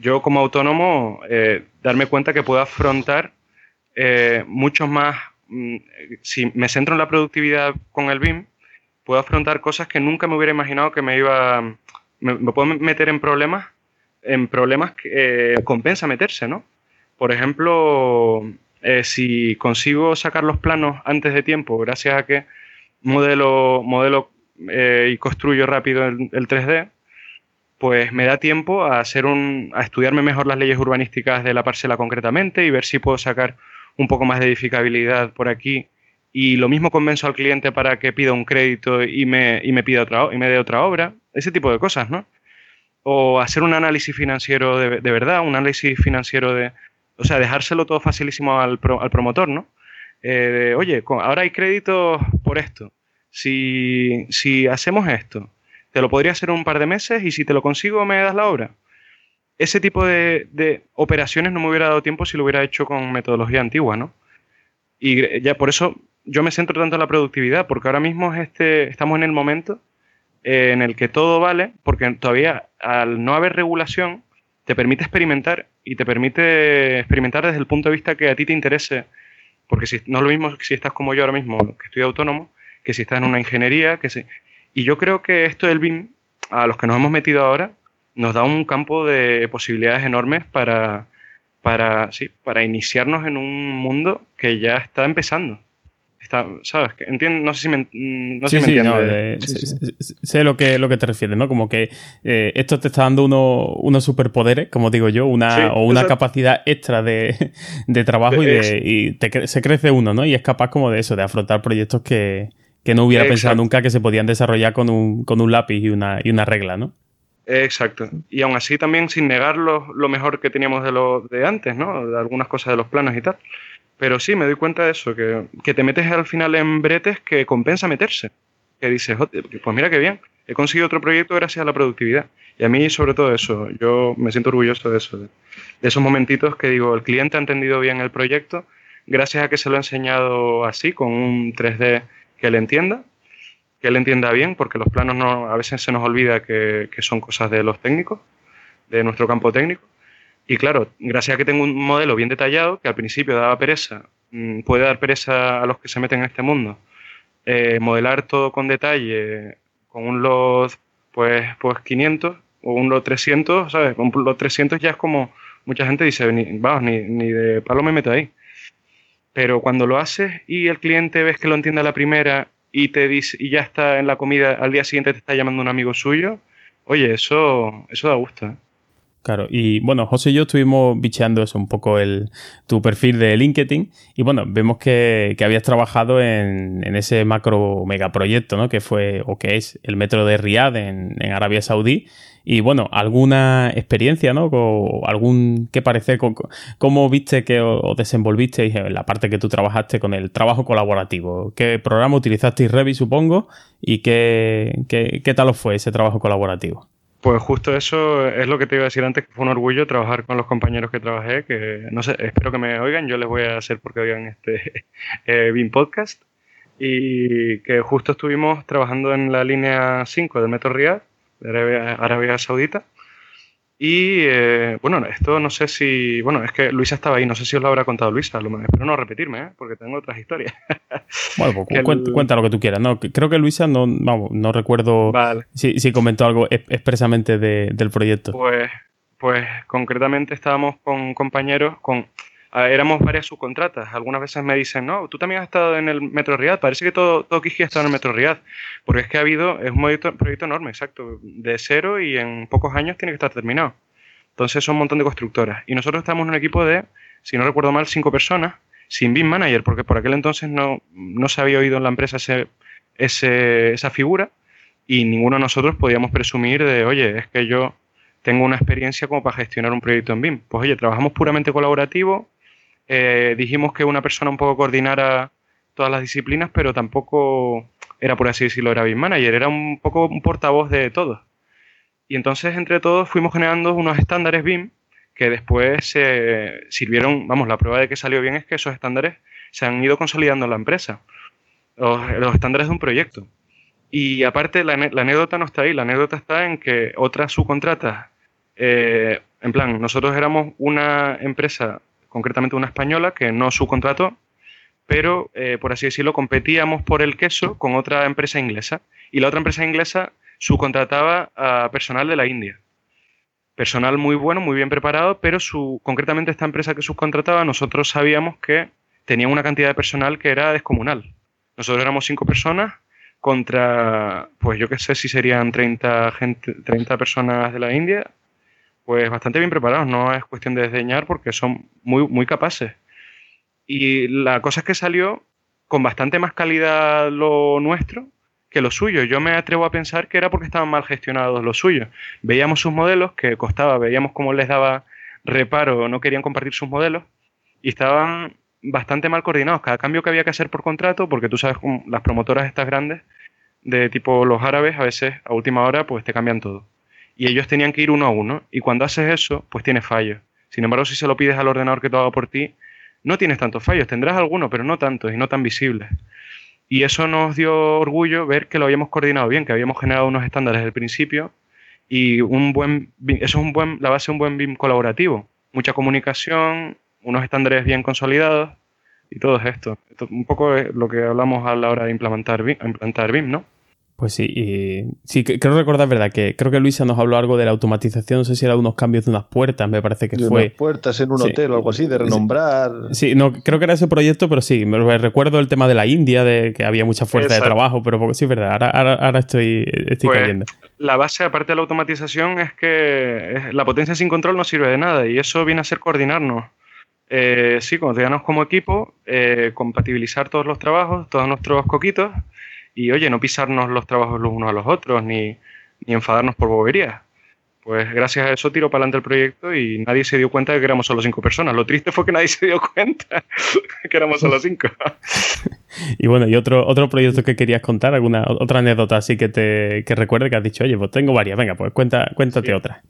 yo como autónomo eh, darme cuenta que puedo afrontar eh, muchos más, mm, si me centro en la productividad con el BIM, puedo afrontar cosas que nunca me hubiera imaginado que me iba, me, puedo meter en problemas, en problemas que eh, compensa meterse, ¿no? Por ejemplo, si consigo sacar los planos antes de tiempo, gracias a que modelo, modelo y construyo rápido el 3D, pues me da tiempo a hacer un, a estudiarme mejor las leyes urbanísticas de la parcela concretamente y ver si puedo sacar un poco más de edificabilidad por aquí. Y lo mismo convenzo al cliente para que pida un crédito y me, y me pida otra y me dé otra obra. Ese tipo de cosas, ¿no? O hacer un análisis financiero de, verdad, un análisis financiero de. O sea, dejárselo todo facilísimo al, al promotor, ¿no? Eh, oye, ahora hay créditos por esto. Si, si hacemos esto, te lo podría hacer en un par de meses y si te lo consigo me das la obra. Ese tipo de, operaciones no me hubiera dado tiempo si lo hubiera hecho con metodología antigua, ¿no? Y ya por eso yo me centro tanto en la productividad, porque ahora mismo este, estamos en el momento en el que todo vale, porque todavía al no haber regulación te permite experimentar y te permite experimentar desde el punto de vista que a ti te interese, porque si, no es lo mismo si estás como yo ahora mismo, que estoy autónomo, que si estás en una ingeniería, que si, y yo creo que esto del BIM, a los que nos hemos metido ahora, nos da un campo de posibilidades enormes para, para, sí, para iniciarnos en un mundo que ya está empezando. Está, ¿Sabes? No sé si me, no sé sí, sé lo que, lo que te refieres, ¿no? Como que eh, esto te está dando unos superpoderes, como digo yo, una, o una capacidad extra de, de trabajo y, de, y se crece uno, ¿no? Y es capaz como de eso, de afrontar proyectos que, que no hubiera pensado nunca que se podían desarrollar con un, con un lápiz y una, y una regla, ¿no? Exacto. Y aún así también sin negar lo, mejor que teníamos de lo de antes, ¿no? De algunas cosas de los planos y tal. Pero sí, me doy cuenta de eso, que, que te metes al final en bretes que compensa meterse. Que dices, pues mira qué bien, he conseguido otro proyecto gracias a la productividad. Y a mí sobre todo eso, yo me siento orgulloso de eso, de, de esos momentitos que digo, el cliente ha entendido bien el proyecto, gracias a que se lo he enseñado así, con un 3D que él entienda, que él entienda bien, porque los planos no, a veces se nos olvida que, son cosas de los técnicos, de nuestro campo técnico. Y claro, gracias a que tengo un modelo bien detallado, que al principio daba pereza, mm, puede dar pereza a los que se meten en este mundo, eh, modelar todo con detalle, con un lot pues, pues 500 o un lot 300, ¿sabes? Un lot 300 ya es como, mucha gente dice, vamos, ni, ni de palo me meto ahí. Pero cuando lo haces y el cliente ves que lo entiende a la primera y te dice y ya está en la comida, al día siguiente te está llamando un amigo suyo, oye, eso, eso da gusto. ¿eh? Claro, y bueno, José y yo estuvimos bicheando eso, un poco el, tu perfil de LinkedIn, y bueno, vemos que, habías trabajado en, ese macro megaproyecto, ¿no? Que fue, o que es el metro de Riyadh en, en Arabia Saudí, y bueno, alguna experiencia, ¿no? O algún que parece, cómo viste que os desenvolviste en la parte que tú trabajaste con el trabajo colaborativo. ¿Qué programa utilizasteis Revi, supongo? ¿Y qué, qué, qué tal os fue ese trabajo colaborativo? Pues justo eso es lo que te iba a decir antes, que fue un orgullo trabajar con los compañeros que trabajé, que no sé, espero que me oigan, yo les voy a hacer porque oigan este eh, BIM Podcast, y que justo estuvimos trabajando en la línea 5 del Metro Riyadh, de Arabia, Saudita, Y eh, bueno, esto no sé si. Bueno, es que Luisa estaba ahí, no sé si os lo habrá contado Luisa, lo espero no repetirme, ¿eh? porque tengo otras historias. bueno, pues cuenta, lo que tú quieras. No, creo que Luisa no, vamos, no recuerdo si, comentó algo expresamente del proyecto. Pues, pues concretamente estábamos con compañeros, con éramos varias subcontratas. Algunas veces me dicen, no, tú también has estado en el Metro Riad. Parece que todo, todo Kiki ha estado en el Metro Riad. Porque es que ha habido, es un proyecto, enorme, exacto, de cero y en pocos años tiene que estar terminado. Entonces son un montón de constructoras. Y nosotros estamos en un equipo de, si no recuerdo mal, cinco personas, sin BIM Manager, porque por aquel entonces no, no se había oído en la empresa ese, esa figura y ninguno de nosotros podíamos presumir de, oye, es que yo tengo una experiencia como para gestionar un proyecto en BIM. Pues oye, trabajamos puramente colaborativo, eh, dijimos que una persona un poco coordinara todas las disciplinas, pero tampoco era, por así decirlo, era BIM Manager, era un poco un portavoz de todos. Y entonces, entre todos, fuimos generando unos estándares BIM que después se sirvieron, vamos, la prueba de que salió bien es que esos estándares se han ido consolidando en la empresa, los, estándares de un proyecto. Y aparte, la, anécdota no está ahí, la anécdota está en que otras subcontratas, eh, en plan, nosotros éramos una empresa concretamente una española que no subcontrató, pero eh, por así decirlo, competíamos por el queso con otra empresa inglesa. Y la otra empresa inglesa subcontrataba a personal de la India. Personal muy bueno, muy bien preparado, pero su, concretamente esta empresa que subcontrataba, nosotros sabíamos que tenía una cantidad de personal que era descomunal. Nosotros éramos cinco personas contra, pues yo qué sé si serían 30, gente, 30 personas de la India, pues bastante bien preparados, no es cuestión de desdeñar porque son muy, muy capaces. Y la cosa es que salió con bastante más calidad lo nuestro que lo suyo. Yo me atrevo a pensar que era porque estaban mal gestionados los suyos. Veíamos sus modelos, que costaba, veíamos cómo les daba reparo, no querían compartir sus modelos, y estaban bastante mal coordinados. Cada cambio que había que hacer por contrato, porque tú sabes, las promotoras estas grandes, de tipo los árabes, a veces a última hora, pues te cambian todo y ellos tenían que ir uno a uno. Y cuando haces eso, pues tienes fallos. Sin embargo, si se lo pides al ordenador que te haga por ti, no tienes tantos fallos. Tendrás algunos, pero no tantos y no tan visibles. Y eso nos dio orgullo ver que lo habíamos coordinado bien, que habíamos generado unos estándares desde el principio y un buen, eso es un buen, la base de un buen BIM colaborativo. Mucha comunicación, unos estándares bien consolidados y todo esto. un poco es lo que hablamos a la hora de implantar BIM ¿no? Pues sí, y sí, creo recordar, verdad, que creo que Luisa nos habló algo de la automatización, no sé si era unos cambios de unas puertas, me parece que fue. Unas puertas en un hotel o algo así, de renombrar. Sí, no, creo que era ese proyecto, pero sí, me recuerdo el tema de la India, de que había mucha fuerza de trabajo, pero sí, es verdad, ahora, ahora, estoy, estoy pues, cayendo. La base, aparte de la automatización, es que la potencia sin control no sirve de nada, y eso viene a ser coordinarnos. Eh, sí, coordinarnos como equipo, eh, compatibilizar todos los trabajos, todos nuestros coquitos y oye, no pisarnos los trabajos los unos a los otros, ni, enfadarnos por boberías. Pues gracias a eso tiró para adelante el proyecto y nadie se dio cuenta de que éramos solo cinco personas. Lo triste fue que nadie se dio cuenta que éramos solo cinco. y bueno, y otro, otro proyecto que querías contar, alguna otra anécdota así que te que recuerde que has dicho, oye, pues tengo varias, venga, pues cuenta, cuéntate otra.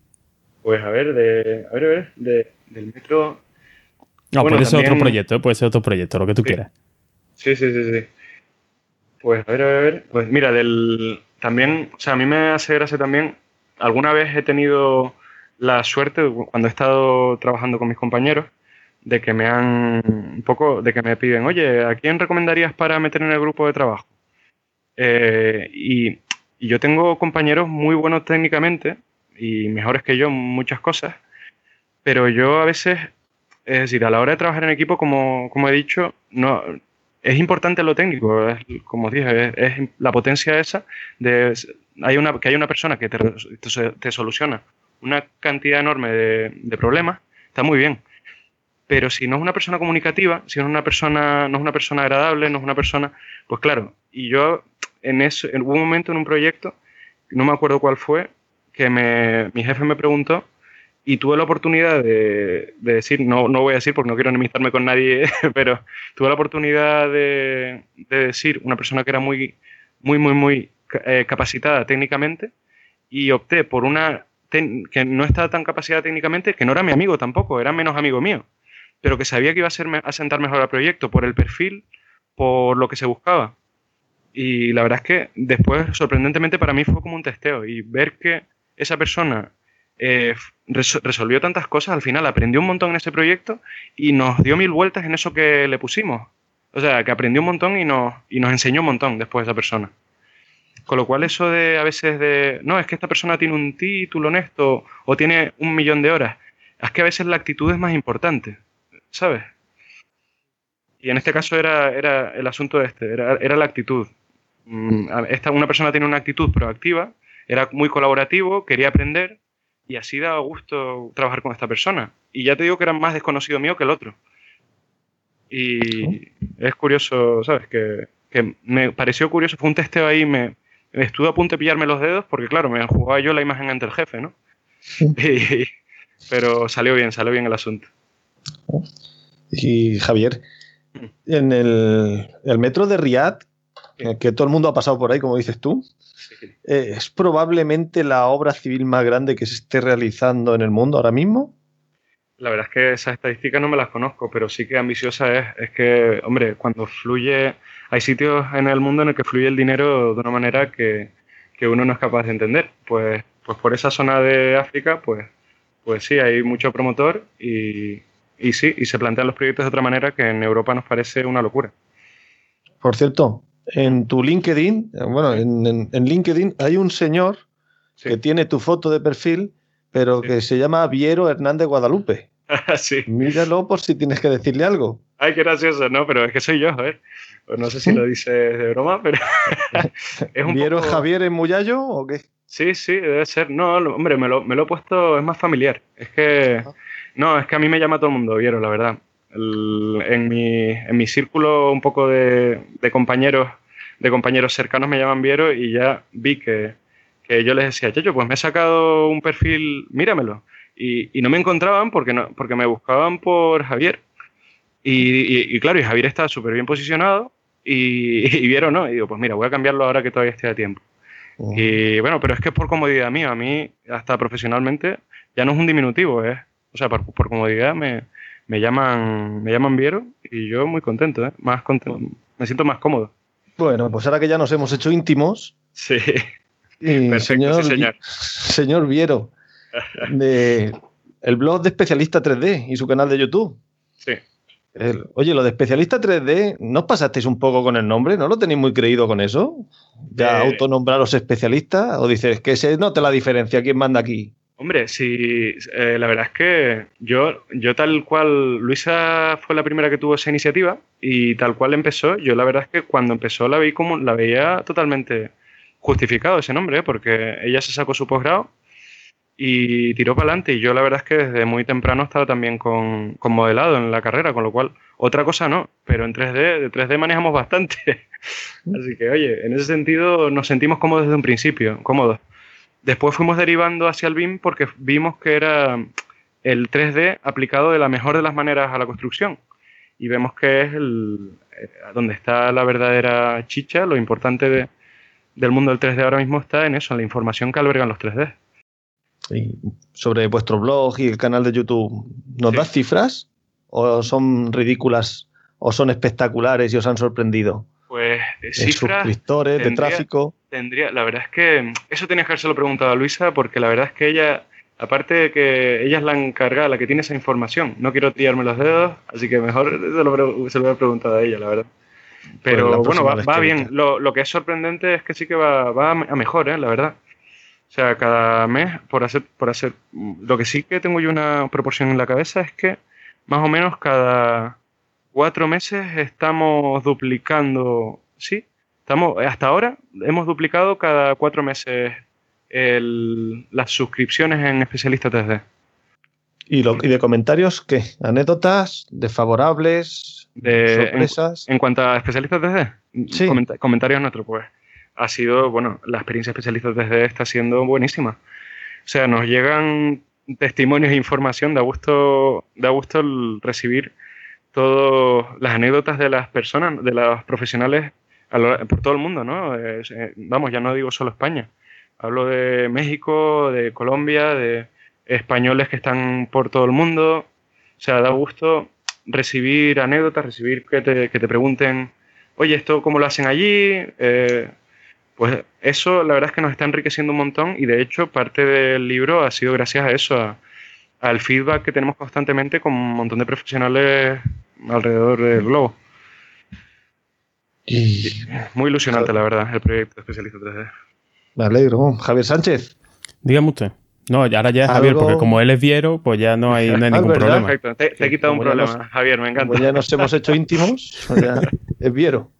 Pues a ver, de, a ver, a ver, del metro. No, puede ser otro proyecto, puede ser otro proyecto, lo que tú quieras. Sí, sí, sí, sí. Pues a ver, a ver, pues mira, del también, o sea, a mí me hace gracia también, alguna vez he tenido la suerte, cuando he estado trabajando con mis compañeros, de que me han, un poco, de que me piden, oye, ¿a quién recomendarías para meter en el grupo de trabajo? Eh, y, yo tengo compañeros muy buenos técnicamente y mejores que yo en muchas cosas, pero yo a veces, es decir, a la hora de trabajar en equipo, como, como he dicho, no, es importante lo técnico, como dije, es, la potencia esa de hay una, que hay una persona que te, soluciona una cantidad enorme de, problemas, está muy bien. Pero si no es una persona comunicativa, si no es una persona, no es una persona agradable, no es una persona, pues claro, y yo en eso, en, un momento en un proyecto, no me acuerdo cuál fue, que me, mi jefe me preguntó y tuve la oportunidad de, decir, no, no voy a decir porque no quiero enemistarme con nadie, pero tuve la oportunidad de, decir una persona que era muy, muy, muy, muy eh, capacitada técnicamente y opté por una que no estaba tan capacitada técnicamente, que no era mi amigo tampoco, era menos amigo mío, pero que sabía que iba a, ser, a sentar mejor al proyecto por el perfil, por lo que se buscaba. Y la verdad es que después, sorprendentemente, para mí fue como un testeo y ver que esa persona eh, resolvió tantas cosas, al final aprendió un montón en ese proyecto y nos dio mil vueltas en eso que le pusimos. O sea, que aprendió un montón y nos, y nos enseñó un montón después esa persona. Con lo cual eso de a veces de, no, es que esta persona tiene un título honesto o tiene un millón de horas, es que a veces la actitud es más importante, ¿sabes? Y en este caso era, era el asunto este, era, era la actitud. Mm, esta, una persona tiene una actitud proactiva, era muy colaborativo, quería aprender y así daba gusto trabajar con esta persona. Y ya te digo que era más desconocido mío que el otro. Y es curioso, ¿sabes? Que, que me pareció curioso, fue un testeo ahí, me, estuve a punto de pillarme los dedos porque, claro, me jugaba yo la imagen ante el jefe, ¿no? pero salió bien, salió bien el asunto. Y Javier, mm. en el, el metro de Riyadh, que todo el mundo ha pasado por ahí, como dices tú, eh, ¿Es probablemente la obra civil más grande que se esté realizando en el mundo ahora mismo? La verdad es que esas estadísticas no me las conozco, pero sí que ambiciosa es. Es que, hombre, cuando fluye, hay sitios en el mundo en el que fluye el dinero de una manera que, uno no es capaz de entender. Pues, pues por esa zona de África, pues, pues sí, hay mucho promotor y, y sí, y se plantean los proyectos de otra manera que en Europa nos parece una locura. Por cierto, en tu LinkedIn, bueno, en, LinkedIn hay un señor que tiene tu foto de perfil, pero que se llama Viero Hernández Guadalupe. sí. Míralo por si tienes que decirle algo. Ay, qué gracioso, ¿no? Pero es que soy yo, ¿eh? Pues no sé si lo dices de broma, pero. es un ¿Viero Javier en Muyallo o qué? Sí, sí, debe ser. No, hombre, me lo, me lo he puesto, es más familiar. Es que. No, es que a mí me llama todo el mundo, Viero, la verdad en, mi, en mi círculo un poco de, de, compañeros de compañeros cercanos me llaman Viero y ya vi que, que yo les decía, yo pues me he sacado un perfil, míramelo. Y, y no me encontraban porque, no, porque me buscaban por Javier. Y, y, claro, y Javier está súper bien posicionado y, y Viero no. Y digo, pues mira, voy a cambiarlo ahora que todavía esté a tiempo. Y bueno, pero es que es por comodidad mía. A mí, hasta profesionalmente, ya no es un diminutivo, ¿eh? O sea, por, por comodidad me, me llaman, me llaman Viero y yo muy contento, ¿eh? Más contento, me siento más cómodo. Bueno, pues ahora que ya nos hemos hecho íntimos. Sí. Perfecto, señor, señor. Señor Viero, de el blog de Especialista 3D y su canal de YouTube. Sí. oye, lo de Especialista 3D, ¿no os pasasteis un poco con el nombre? ¿No lo tenéis muy creído con eso? ¿Ya eh, autonombraros especialistas? ¿O dices que se note la diferencia? ¿Quién manda aquí? Hombre, sí, eh, la verdad es que yo, yo tal cual, Luisa fue la primera que tuvo esa iniciativa y tal cual empezó, yo la verdad es que cuando empezó la, vi como, la veía totalmente justificado ese nombre, ¿eh? porque ella se sacó su posgrado y tiró para adelante y yo la verdad es que desde muy temprano estaba también con, con, modelado en la carrera, con lo cual otra cosa no, pero en 3D, de 3D manejamos bastante. Así que oye, en ese sentido nos sentimos cómodos desde un principio, cómodos. Después fuimos derivando hacia el BIM porque vimos que era el 3D aplicado de la mejor de las maneras a la construcción. Y vemos que es el, eh, donde está la verdadera chicha, lo importante del mundo del 3D ahora mismo está en eso, en la información que albergan los 3D. Y sobre vuestro blog y el canal de YouTube, ¿nos das cifras? ¿O son ridículas? ¿O son espectaculares y os han sorprendido? Pues de suscriptores, de tráfico. Tendría, la verdad es que eso tenías que haberse lo preguntado a Luisa, porque la verdad es que ella, aparte de que ella es la encargada, la que tiene esa información, no quiero tirarme los dedos, así que mejor se lo, se lo he preguntado a ella, la verdad. Pero pues bueno, va, bien. Lo, que es sorprendente es que sí que va, va a mejor, ¿eh? la verdad. O sea, cada mes, por hacer, por hacer. Lo que sí que tengo yo una proporción en la cabeza es que más o menos cada cuatro meses estamos duplicando, sí, estamos, hasta ahora hemos duplicado cada cuatro meses las suscripciones en especialistas 3D. ¿Y, de comentarios qué? ¿Anécdotas? ¿Desfavorables? De, sorpresas? En, cuanto a especialistas 3D, sí. comentarios nuestros, pues ha sido, bueno, la experiencia especialistas 3D está siendo buenísima. O sea, nos llegan testimonios e información, da gusto, da gusto recibir todas las anécdotas de las personas, de los profesionales por todo el mundo, ¿no? Eh, vamos, ya no digo solo España. Hablo de México, de Colombia, de españoles que están por todo el mundo. O sea, da gusto recibir anécdotas, recibir que te, que te pregunten, oye, ¿esto cómo lo hacen allí? Eh, Pues eso la verdad es que nos está enriqueciendo un montón y de hecho parte del libro ha sido gracias a eso, al feedback que tenemos constantemente con un montón de profesionales alrededor del globo. Y... Muy ilusionante, la verdad, el proyecto Especialista 3D. Me alegro. Javier Sánchez. Dígame usted. No, ahora ya es Javier, porque como él es Viero, pues ya no hay, no hay ningún problema. Perfecto, te, he quitado un problema, Javier, me encanta. Ya nos hemos hecho íntimos, es Viero.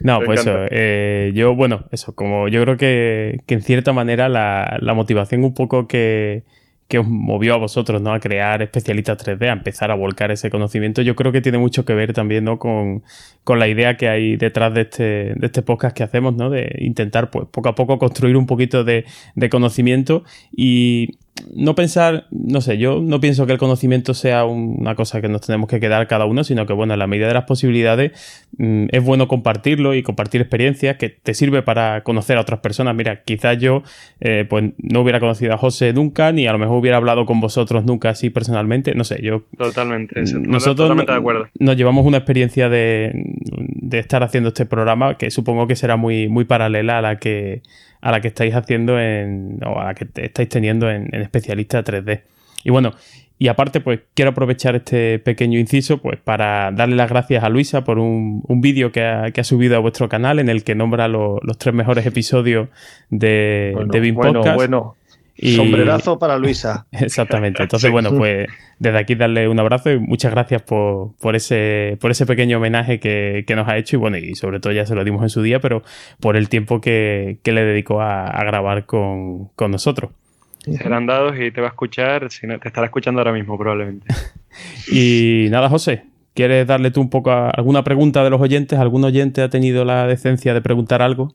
No, pues eso. Eh, yo, bueno, eso, como yo creo que, que en cierta manera la, la motivación un poco que, que os movió a vosotros, ¿no? A crear especialistas 3D, a empezar a volcar ese conocimiento, yo creo que tiene mucho que ver también, ¿no? Con, con la idea que hay detrás de este, de este podcast que hacemos, ¿no? De intentar, pues, poco a poco construir un poquito de, de conocimiento y no pensar, no sé, yo no pienso que el conocimiento sea una cosa que nos tenemos que quedar cada uno, sino que, bueno, en la medida de las posibilidades mm, es bueno compartirlo y compartir experiencias que te sirve para conocer a otras personas. Mira, quizás yo eh, pues no hubiera conocido a José nunca, ni a lo mejor hubiera hablado con vosotros nunca así personalmente, no sé, yo... Totalmente, nosotros totalmente de acuerdo. nos llevamos una experiencia de, de estar haciendo este programa que supongo que será muy, muy paralela a la que a la que estáis haciendo en, o a la que estáis teniendo en, especialista 3D. Y bueno, y aparte, pues quiero aprovechar este pequeño inciso pues para darle las gracias a Luisa por un, vídeo que ha, que ha, subido a vuestro canal en el que nombra los tres mejores episodios de, de BIM bueno, Bueno, Sombrerazo para Luisa. Exactamente. Entonces, bueno, pues desde aquí darle un abrazo y muchas gracias por, por, ese, por ese pequeño homenaje que, nos ha hecho y bueno, y sobre todo ya se lo dimos en su día, pero por el tiempo que, le dedicó a, grabar con, nosotros. Serán dados y te va a escuchar, si te estará escuchando ahora mismo probablemente. y nada, José, ¿quieres darle tú un poco alguna pregunta de los oyentes? ¿Algún oyente ha tenido la decencia de preguntar algo?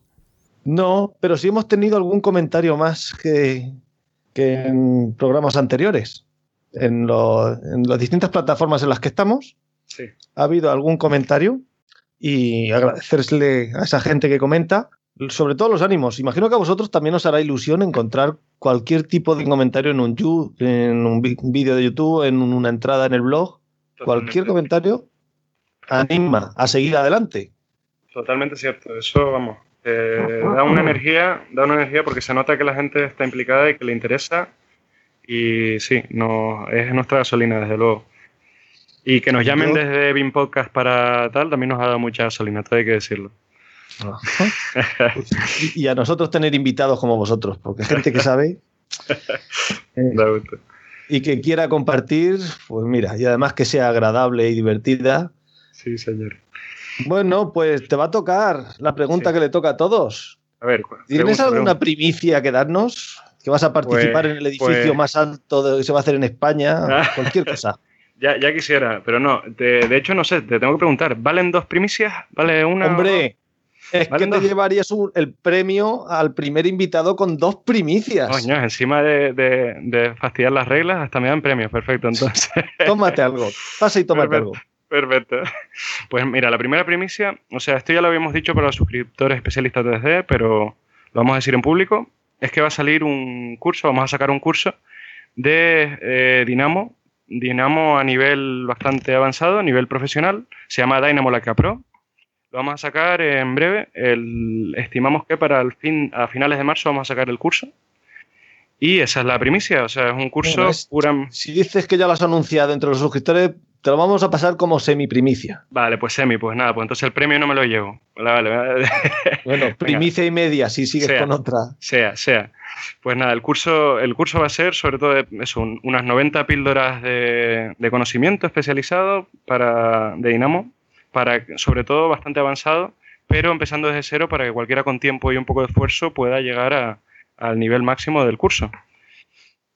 No, pero sí hemos tenido algún comentario más que, que en programas anteriores. En, las distintas plataformas en las que estamos, ha habido algún comentario y agradecerle a esa gente que comenta, sobre todo los ánimos. Imagino que a vosotros también os hará ilusión encontrar cualquier tipo de comentario en un, en un vídeo de YouTube, en una entrada en el blog. Cualquier comentario anima a seguir adelante. Totalmente cierto. Eso, vamos, eh, da una energía, da una energía porque se nota que la gente está implicada y que le interesa. Y sí, no, es nuestra gasolina, desde luego. Y que nos llamen desde BIM Podcast para tal, también nos ha dado mucha gasolina, todo hay que decirlo. y a nosotros tener invitados como vosotros, porque gente que sabe eh, y que quiera compartir, pues mira, y además que sea agradable y divertida. Sí, señor. Bueno, pues te va a tocar la pregunta que le toca a todos. A ver, ¿tienes alguna primicia que darnos? ¿Que vas a participar pues, en el edificio pues más alto que se va a hacer en España? Cualquier cosa. Ya, ya quisiera, pero no. de hecho, no sé, te tengo que preguntar. ¿Valen dos primicias? ¿Vale una? Hombre, es que te llevarías el premio al primer invitado con dos primicias. Coño, encima de, de, fastidiar las reglas, hasta me dan premios. Perfecto, entonces. tómate algo. Pasa y tómate algo. Perfecto. Pues mira, la primera primicia, o sea, esto ya lo habíamos dicho para los suscriptores especialistas de 3D, pero lo vamos a decir en público, es que va a salir un curso, vamos a sacar un curso de eh, Dinamo, Dinamo a nivel bastante avanzado, a nivel profesional, se llama Dynamo Laca Pro. Lo vamos a sacar en breve, estimamos que para el fin, a finales de marzo vamos a sacar el curso. Y esa es la primicia, o sea, es un curso pura... Si dices que ya lo has anunciado entre los suscriptores, te lo vamos a pasar como semi-primicia. Vale, pues semi, pues nada, pues entonces el premio no me lo llevo. Vale, vale. bueno, primicia y media, si sigues con otra. Sea, sea. Pues nada, el curso, el curso va a ser sobre todo eso, unas 90 píldoras de, conocimiento especializado para, de Dinamo, para, sobre todo bastante avanzado, pero empezando desde cero para que cualquiera con tiempo y un poco de esfuerzo pueda llegar al nivel máximo del curso.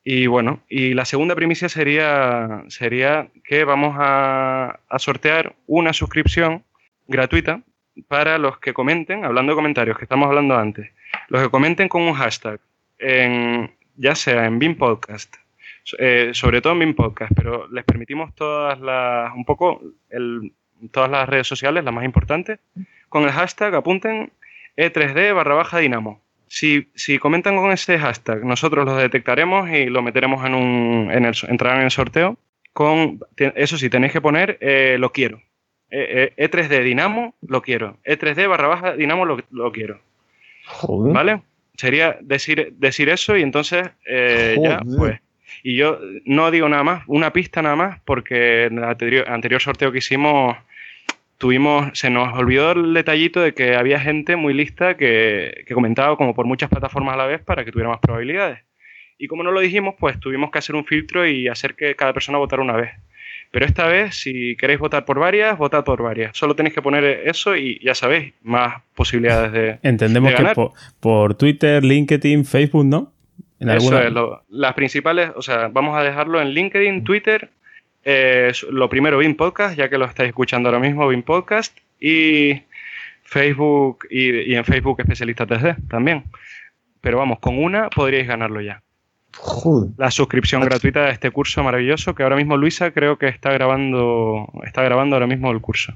Y bueno, y la segunda primicia sería, sería que vamos a, sortear una suscripción gratuita para los que comenten, hablando de comentarios que estamos hablando antes, los que comenten con un hashtag, en, ya sea en BIM Podcast, eh, sobre todo en BIM Podcast, pero les permitimos todas las, un poco, el, todas las redes sociales, las más importantes, con el hashtag apunten E3D barra baja Dinamo. Si, comentan con ese hashtag, nosotros los detectaremos y lo meteremos en un. En el, entrarán en el sorteo. Con, eso sí, tenéis que poner eh, lo quiero. E, 3 d Dinamo, lo quiero. E3D barra baja Dinamo, lo, quiero. ¿Vale? Sería decir, decir eso y entonces eh, ya, pues. Y yo no digo nada más, una pista nada más, porque en el anterior, sorteo que hicimos tuvimos, se nos olvidó el detallito de que había gente muy lista que, que, comentaba como por muchas plataformas a la vez para que tuviera más probabilidades. Y como no lo dijimos, pues tuvimos que hacer un filtro y hacer que cada persona votara una vez. Pero esta vez, si queréis votar por varias, votad por varias. Solo tenéis que poner eso y ya sabéis, más posibilidades de. Entendemos que por, Twitter, LinkedIn, Facebook, ¿no? eso es, las principales, o sea, vamos a dejarlo en LinkedIn, Twitter, eh, lo primero BIM Podcast, ya que lo estáis escuchando ahora mismo, BIM Podcast, y Facebook, y, y en Facebook Especialista 3D también. Pero vamos, con una podríais ganarlo ya. La suscripción gratuita de este curso maravilloso que ahora mismo Luisa creo que está grabando, está grabando ahora mismo el curso.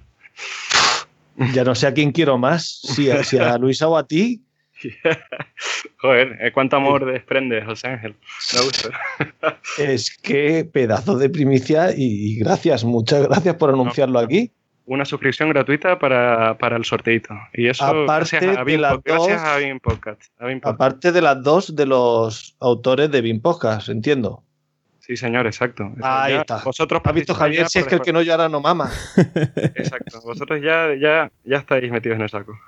Ya no sé a quién quiero más, si a, Luisa o a ti. Joder, eh, cuánto amor desprende José Ángel. Me gusta. Es que pedazo de primicia y gracias, muchas gracias por anunciarlo aquí una suscripción gratuita para, el sorteito. Y eso aparte gracias a, BIM, Podcast, Aparte de las dos de los autores de BIM Podcast, entiendo. Sí, señor, exacto. Ahí está. Vosotros ¿Has visto, Javier, si es que el que no llora no mama? Exacto. Vosotros ya, ya, ya estáis metidos en el saco.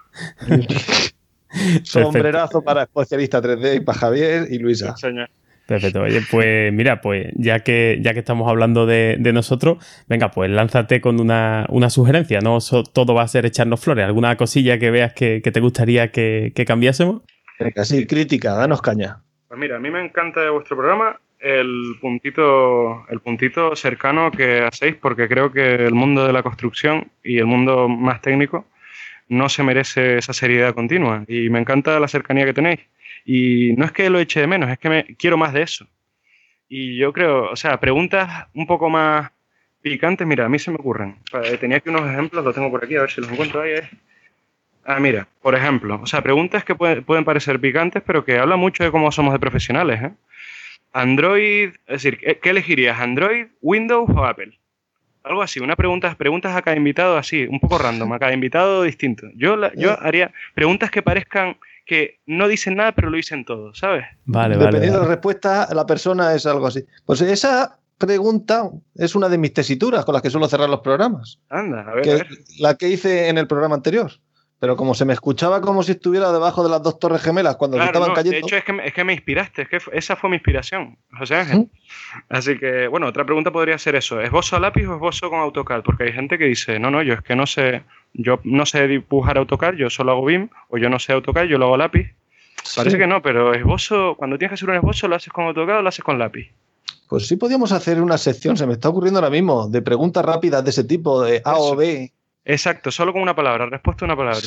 Sombrerazo para especialista 3D y para Javier y Luisa. señor. Perfecto. Oye, pues mira, pues ya que, ya que estamos hablando de, nosotros, venga, pues lánzate con una, sugerencia. No todo va a ser echarnos flores. ¿Alguna cosilla que veas que, te gustaría que, cambiásemos? Venga, sí, crítica, danos caña. Pues mira, a mí me encanta de vuestro programa el puntito, el puntito cercano que hacéis, porque creo que el mundo de la construcción y el mundo más técnico no se merece esa seriedad continua. Y me encanta la cercanía que tenéis. Y no es que lo eche de menos, es que me, quiero más de eso. Y yo creo, o sea, preguntas un poco más picantes, mira, a mí se me ocurren. Tenía aquí unos ejemplos, los tengo por aquí, a ver si los encuentro ahí. Ah, mira, por ejemplo, o sea, preguntas que pueden, parecer picantes, pero que hablan mucho de cómo somos de profesionales. ¿eh? Android, es decir, ¿qué elegirías? ¿Android, Windows o Apple? Algo así, una pregunta, preguntas a cada invitado así, un poco random, a cada invitado distinto. Yo, yo eh. haría preguntas que parezcan que no dicen nada, pero lo dicen todo, ¿sabes? Vale, Dependiendo de la respuesta, la persona es algo así. Pues esa pregunta es una de mis tesituras con las que suelo cerrar los programas. Anda, a ver. La que hice en el programa anterior. Pero como se me escuchaba como si estuviera debajo de las dos torres gemelas cuando estaban cayendo. De hecho, es que, es que, me inspiraste, es que esa fue mi inspiración, José Ángel. Así que, bueno, otra pregunta podría ser eso: ¿es bozo a lápiz o es bozo con AutoCAD? Porque hay gente que dice, no, no, yo es que no sé, yo no sé dibujar AutoCAD, yo solo hago BIM, o yo no sé AutoCAD, yo lo hago lápiz. Parece que no, pero esbozo, cuando tienes que hacer un esbozo, ¿lo haces con AutoCAD o lo haces con lápiz? Pues sí podríamos hacer una sección, se me está ocurriendo ahora mismo, de preguntas rápidas de ese tipo, de A o B. Exacto, solo con una palabra, respuesta a una palabra.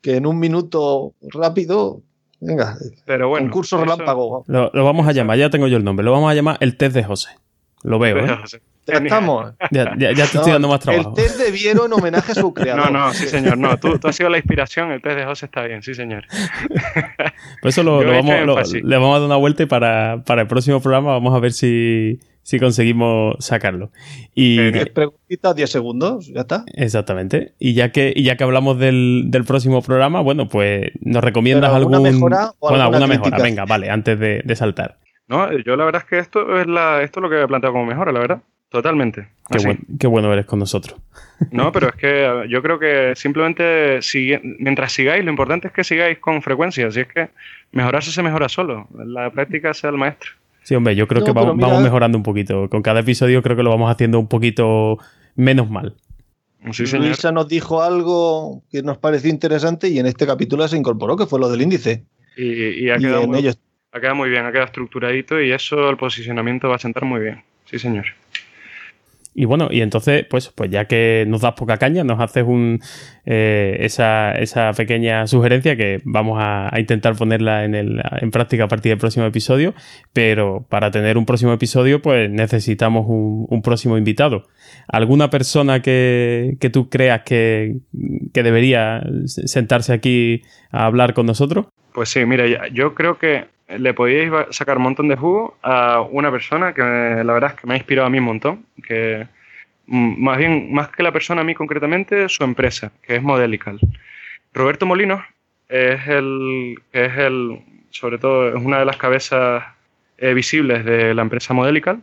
Que en un minuto rápido, venga, pero bueno, un curso relámpago. Lo, lo, vamos a llamar, ya tengo yo el nombre, lo vamos a llamar el test de José. Lo veo, ¿eh? Ya estamos. Ya, te estoy dando más trabajo. El test de Viero en homenaje a su creador. No, no, sí, señor. No, tú, tú has sido la inspiración. El test de José está bien, sí, señor. Por eso lo, vamos, le vamos a dar una vuelta y para, para el próximo programa vamos a ver si, si conseguimos sacarlo. Y preguntitas, 10 segundos, ya está. Exactamente. Y ya que, y ya que hablamos del, del próximo programa, bueno, pues nos recomiendas alguna algún... mejora o bueno, alguna mejora, venga, vale, antes de, de, saltar. No, yo la verdad es que esto es la, esto es lo que he planteado como mejora, la verdad. Totalmente. Qué, bueno eres con nosotros. No, pero es que yo creo que simplemente mientras sigáis, lo importante es que sigáis con frecuencia. Si es que mejorarse se mejora solo. La práctica sea el maestro. Sí, hombre, yo creo que vamos, mejorando un poquito. Con cada episodio creo que lo vamos haciendo un poquito menos mal. Sí, Luisa nos dijo algo que nos pareció interesante y en este capítulo se incorporó, que fue lo del índice. Y, ha, quedado muy, ha quedado muy bien, ha quedado estructuradito y eso el posicionamiento va a sentar muy bien. Sí, señor. Y bueno, y entonces, pues, pues ya que nos das poca caña, nos haces un, eh, esa, esa, pequeña sugerencia que vamos a, intentar ponerla en, el, en, práctica a partir del próximo episodio, pero para tener un próximo episodio, pues necesitamos un, un próximo invitado. ¿Alguna persona que, que tú creas que, que debería sentarse aquí a hablar con nosotros? Pues sí, mira, yo creo que le podíais sacar un montón de jugo a una persona que la verdad es que me ha inspirado a mí un montón, que mm, más bien, más que la persona a mí concretamente, su empresa, que es Modelical. Roberto Molinos es el, es el, sobre todo, es una de las cabezas eh, visibles de la empresa Modelical.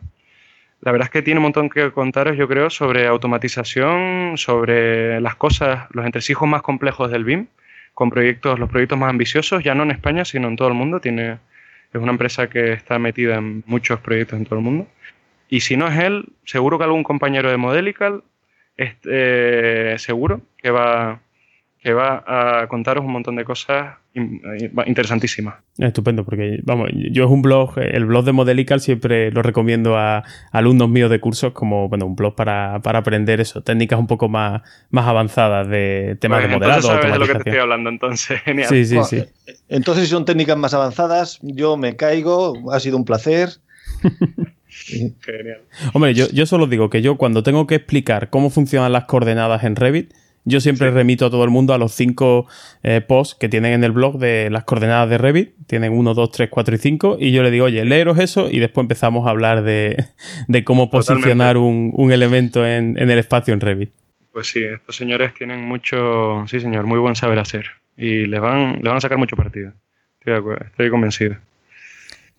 La verdad es que tiene un montón que contaros, yo creo, sobre automatización, sobre las cosas, los entresijos más complejos del BIM, con proyectos, los proyectos más ambiciosos, ya no en España, sino en todo el mundo. Tiene, es una empresa que está metida en muchos proyectos en todo el mundo. Y si no es él, seguro que algún compañero de Modelical, este, seguro que va, que va a contaros un montón de cosas interesantísimas. Estupendo, porque vamos, yo es un blog, el blog de Modelical siempre lo recomiendo a, alumnos míos de cursos como bueno, un blog para, aprender eso, técnicas un poco más, más avanzadas de temas pues de modelado. Sabes de lo que te estoy hablando, entonces, genial. Sí, sí, sí. Entonces, si son técnicas más avanzadas, yo me caigo, ha sido un placer. Genial. Hombre, yo, yo solo digo que yo cuando tengo que explicar cómo funcionan las coordenadas en Revit, yo siempre remito a todo el mundo a los cinco eh, posts que tienen en el blog de las coordenadas de Revit. Tienen 1, 2, 3, 4 y 5. Y yo le digo, oye, leeros eso y después empezamos a hablar de, cómo posicionar un, elemento en, el espacio en Revit. Pues sí, estos señores tienen mucho, sí señor, muy buen saber hacer. Y les van, les van a sacar mucho partido. Estoy, estoy convencido.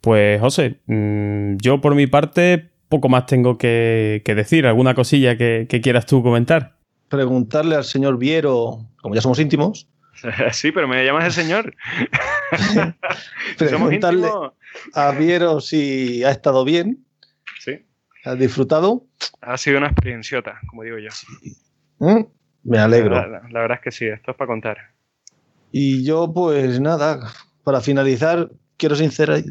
Pues José, mm, yo por mi parte poco más tengo que, decir. ¿Alguna cosilla que quieras tú comentar? Preguntarle al señor Viero, como ya somos íntimos. sí, pero me llamas el señor. preguntarle a Viero si ha estado bien. Sí. ¿Has disfrutado? Ha sido una experienciota, como digo yo. ¿Mm? Me alegro. La, verdad es que sí, esto es para contar. Y yo, pues nada, para finalizar, quiero sincerar,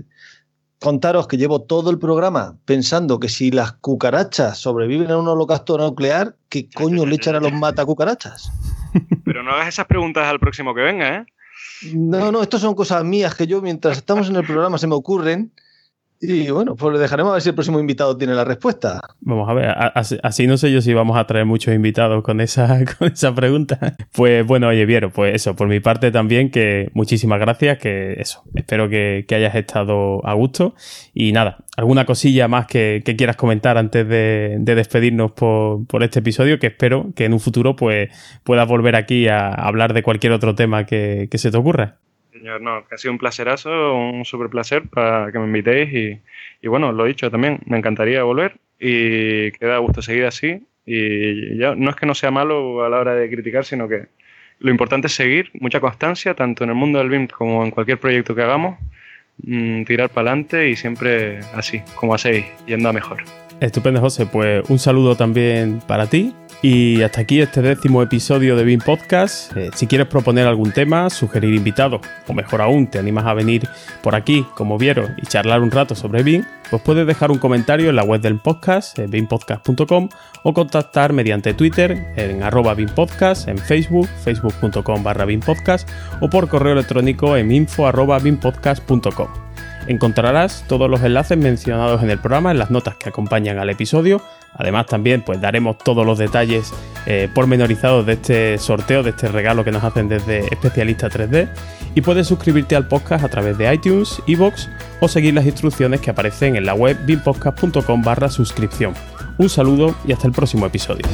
contaros que llevo todo el programa pensando que si las cucarachas sobreviven a un holocausto nuclear, ¿qué coño le echan a los mata cucarachas? Pero no hagas esas preguntas al próximo que venga, ¿eh? No, no, estas son cosas mías que yo mientras estamos en el programa se me ocurren y bueno, pues le dejaremos a ver si el próximo invitado tiene la respuesta. Vamos a ver, así, no sé yo si vamos a traer muchos invitados con esa, con esa pregunta. Pues bueno, oye, Viero, pues eso, por mi parte también, que muchísimas gracias, que eso, espero que, hayas estado a gusto. Y nada, alguna cosilla más que, quieras comentar antes de, despedirnos por, este episodio, que espero que en un futuro pues puedas volver aquí a hablar de cualquier otro tema que se te ocurra No, ha sido un placerazo, un súper placer para que me invitéis y, bueno, lo dicho también, me encantaría volver y queda gusto seguir así y ya no es que no sea malo a la hora de criticar, sino que lo importante es seguir, mucha constancia, tanto en el mundo del BIM como en cualquier proyecto que hagamos, mm, tirar para adelante y siempre así, como hacéis, yendo a mejor. Estupendo, José. Pues un saludo también para ti y hasta aquí este décimo episodio de BIM Podcast. Eh, si quieres proponer algún tema, sugerir invitados, o mejor aún, te animas a venir por aquí, como vieron, y charlar un rato sobre BIM, pues puedes dejar un comentario en la web del podcast, en bimpodcast.com, o contactar mediante Twitter en arroba bimpodcast, en Facebook, facebook.com barra bimpodcast, o por correo electrónico en info bimpodcast.com. Encontrarás todos los enlaces mencionados en el programa en las notas que acompañan al episodio. Además también pues daremos todos los detalles eh, pormenorizados de este sorteo, de este regalo que nos hacen desde Especialista 3D. Y puedes suscribirte al podcast a través de iTunes, iBox o seguir las instrucciones que aparecen en la web bimpodcast.com barra suscripción. Un saludo y hasta el próximo episodio.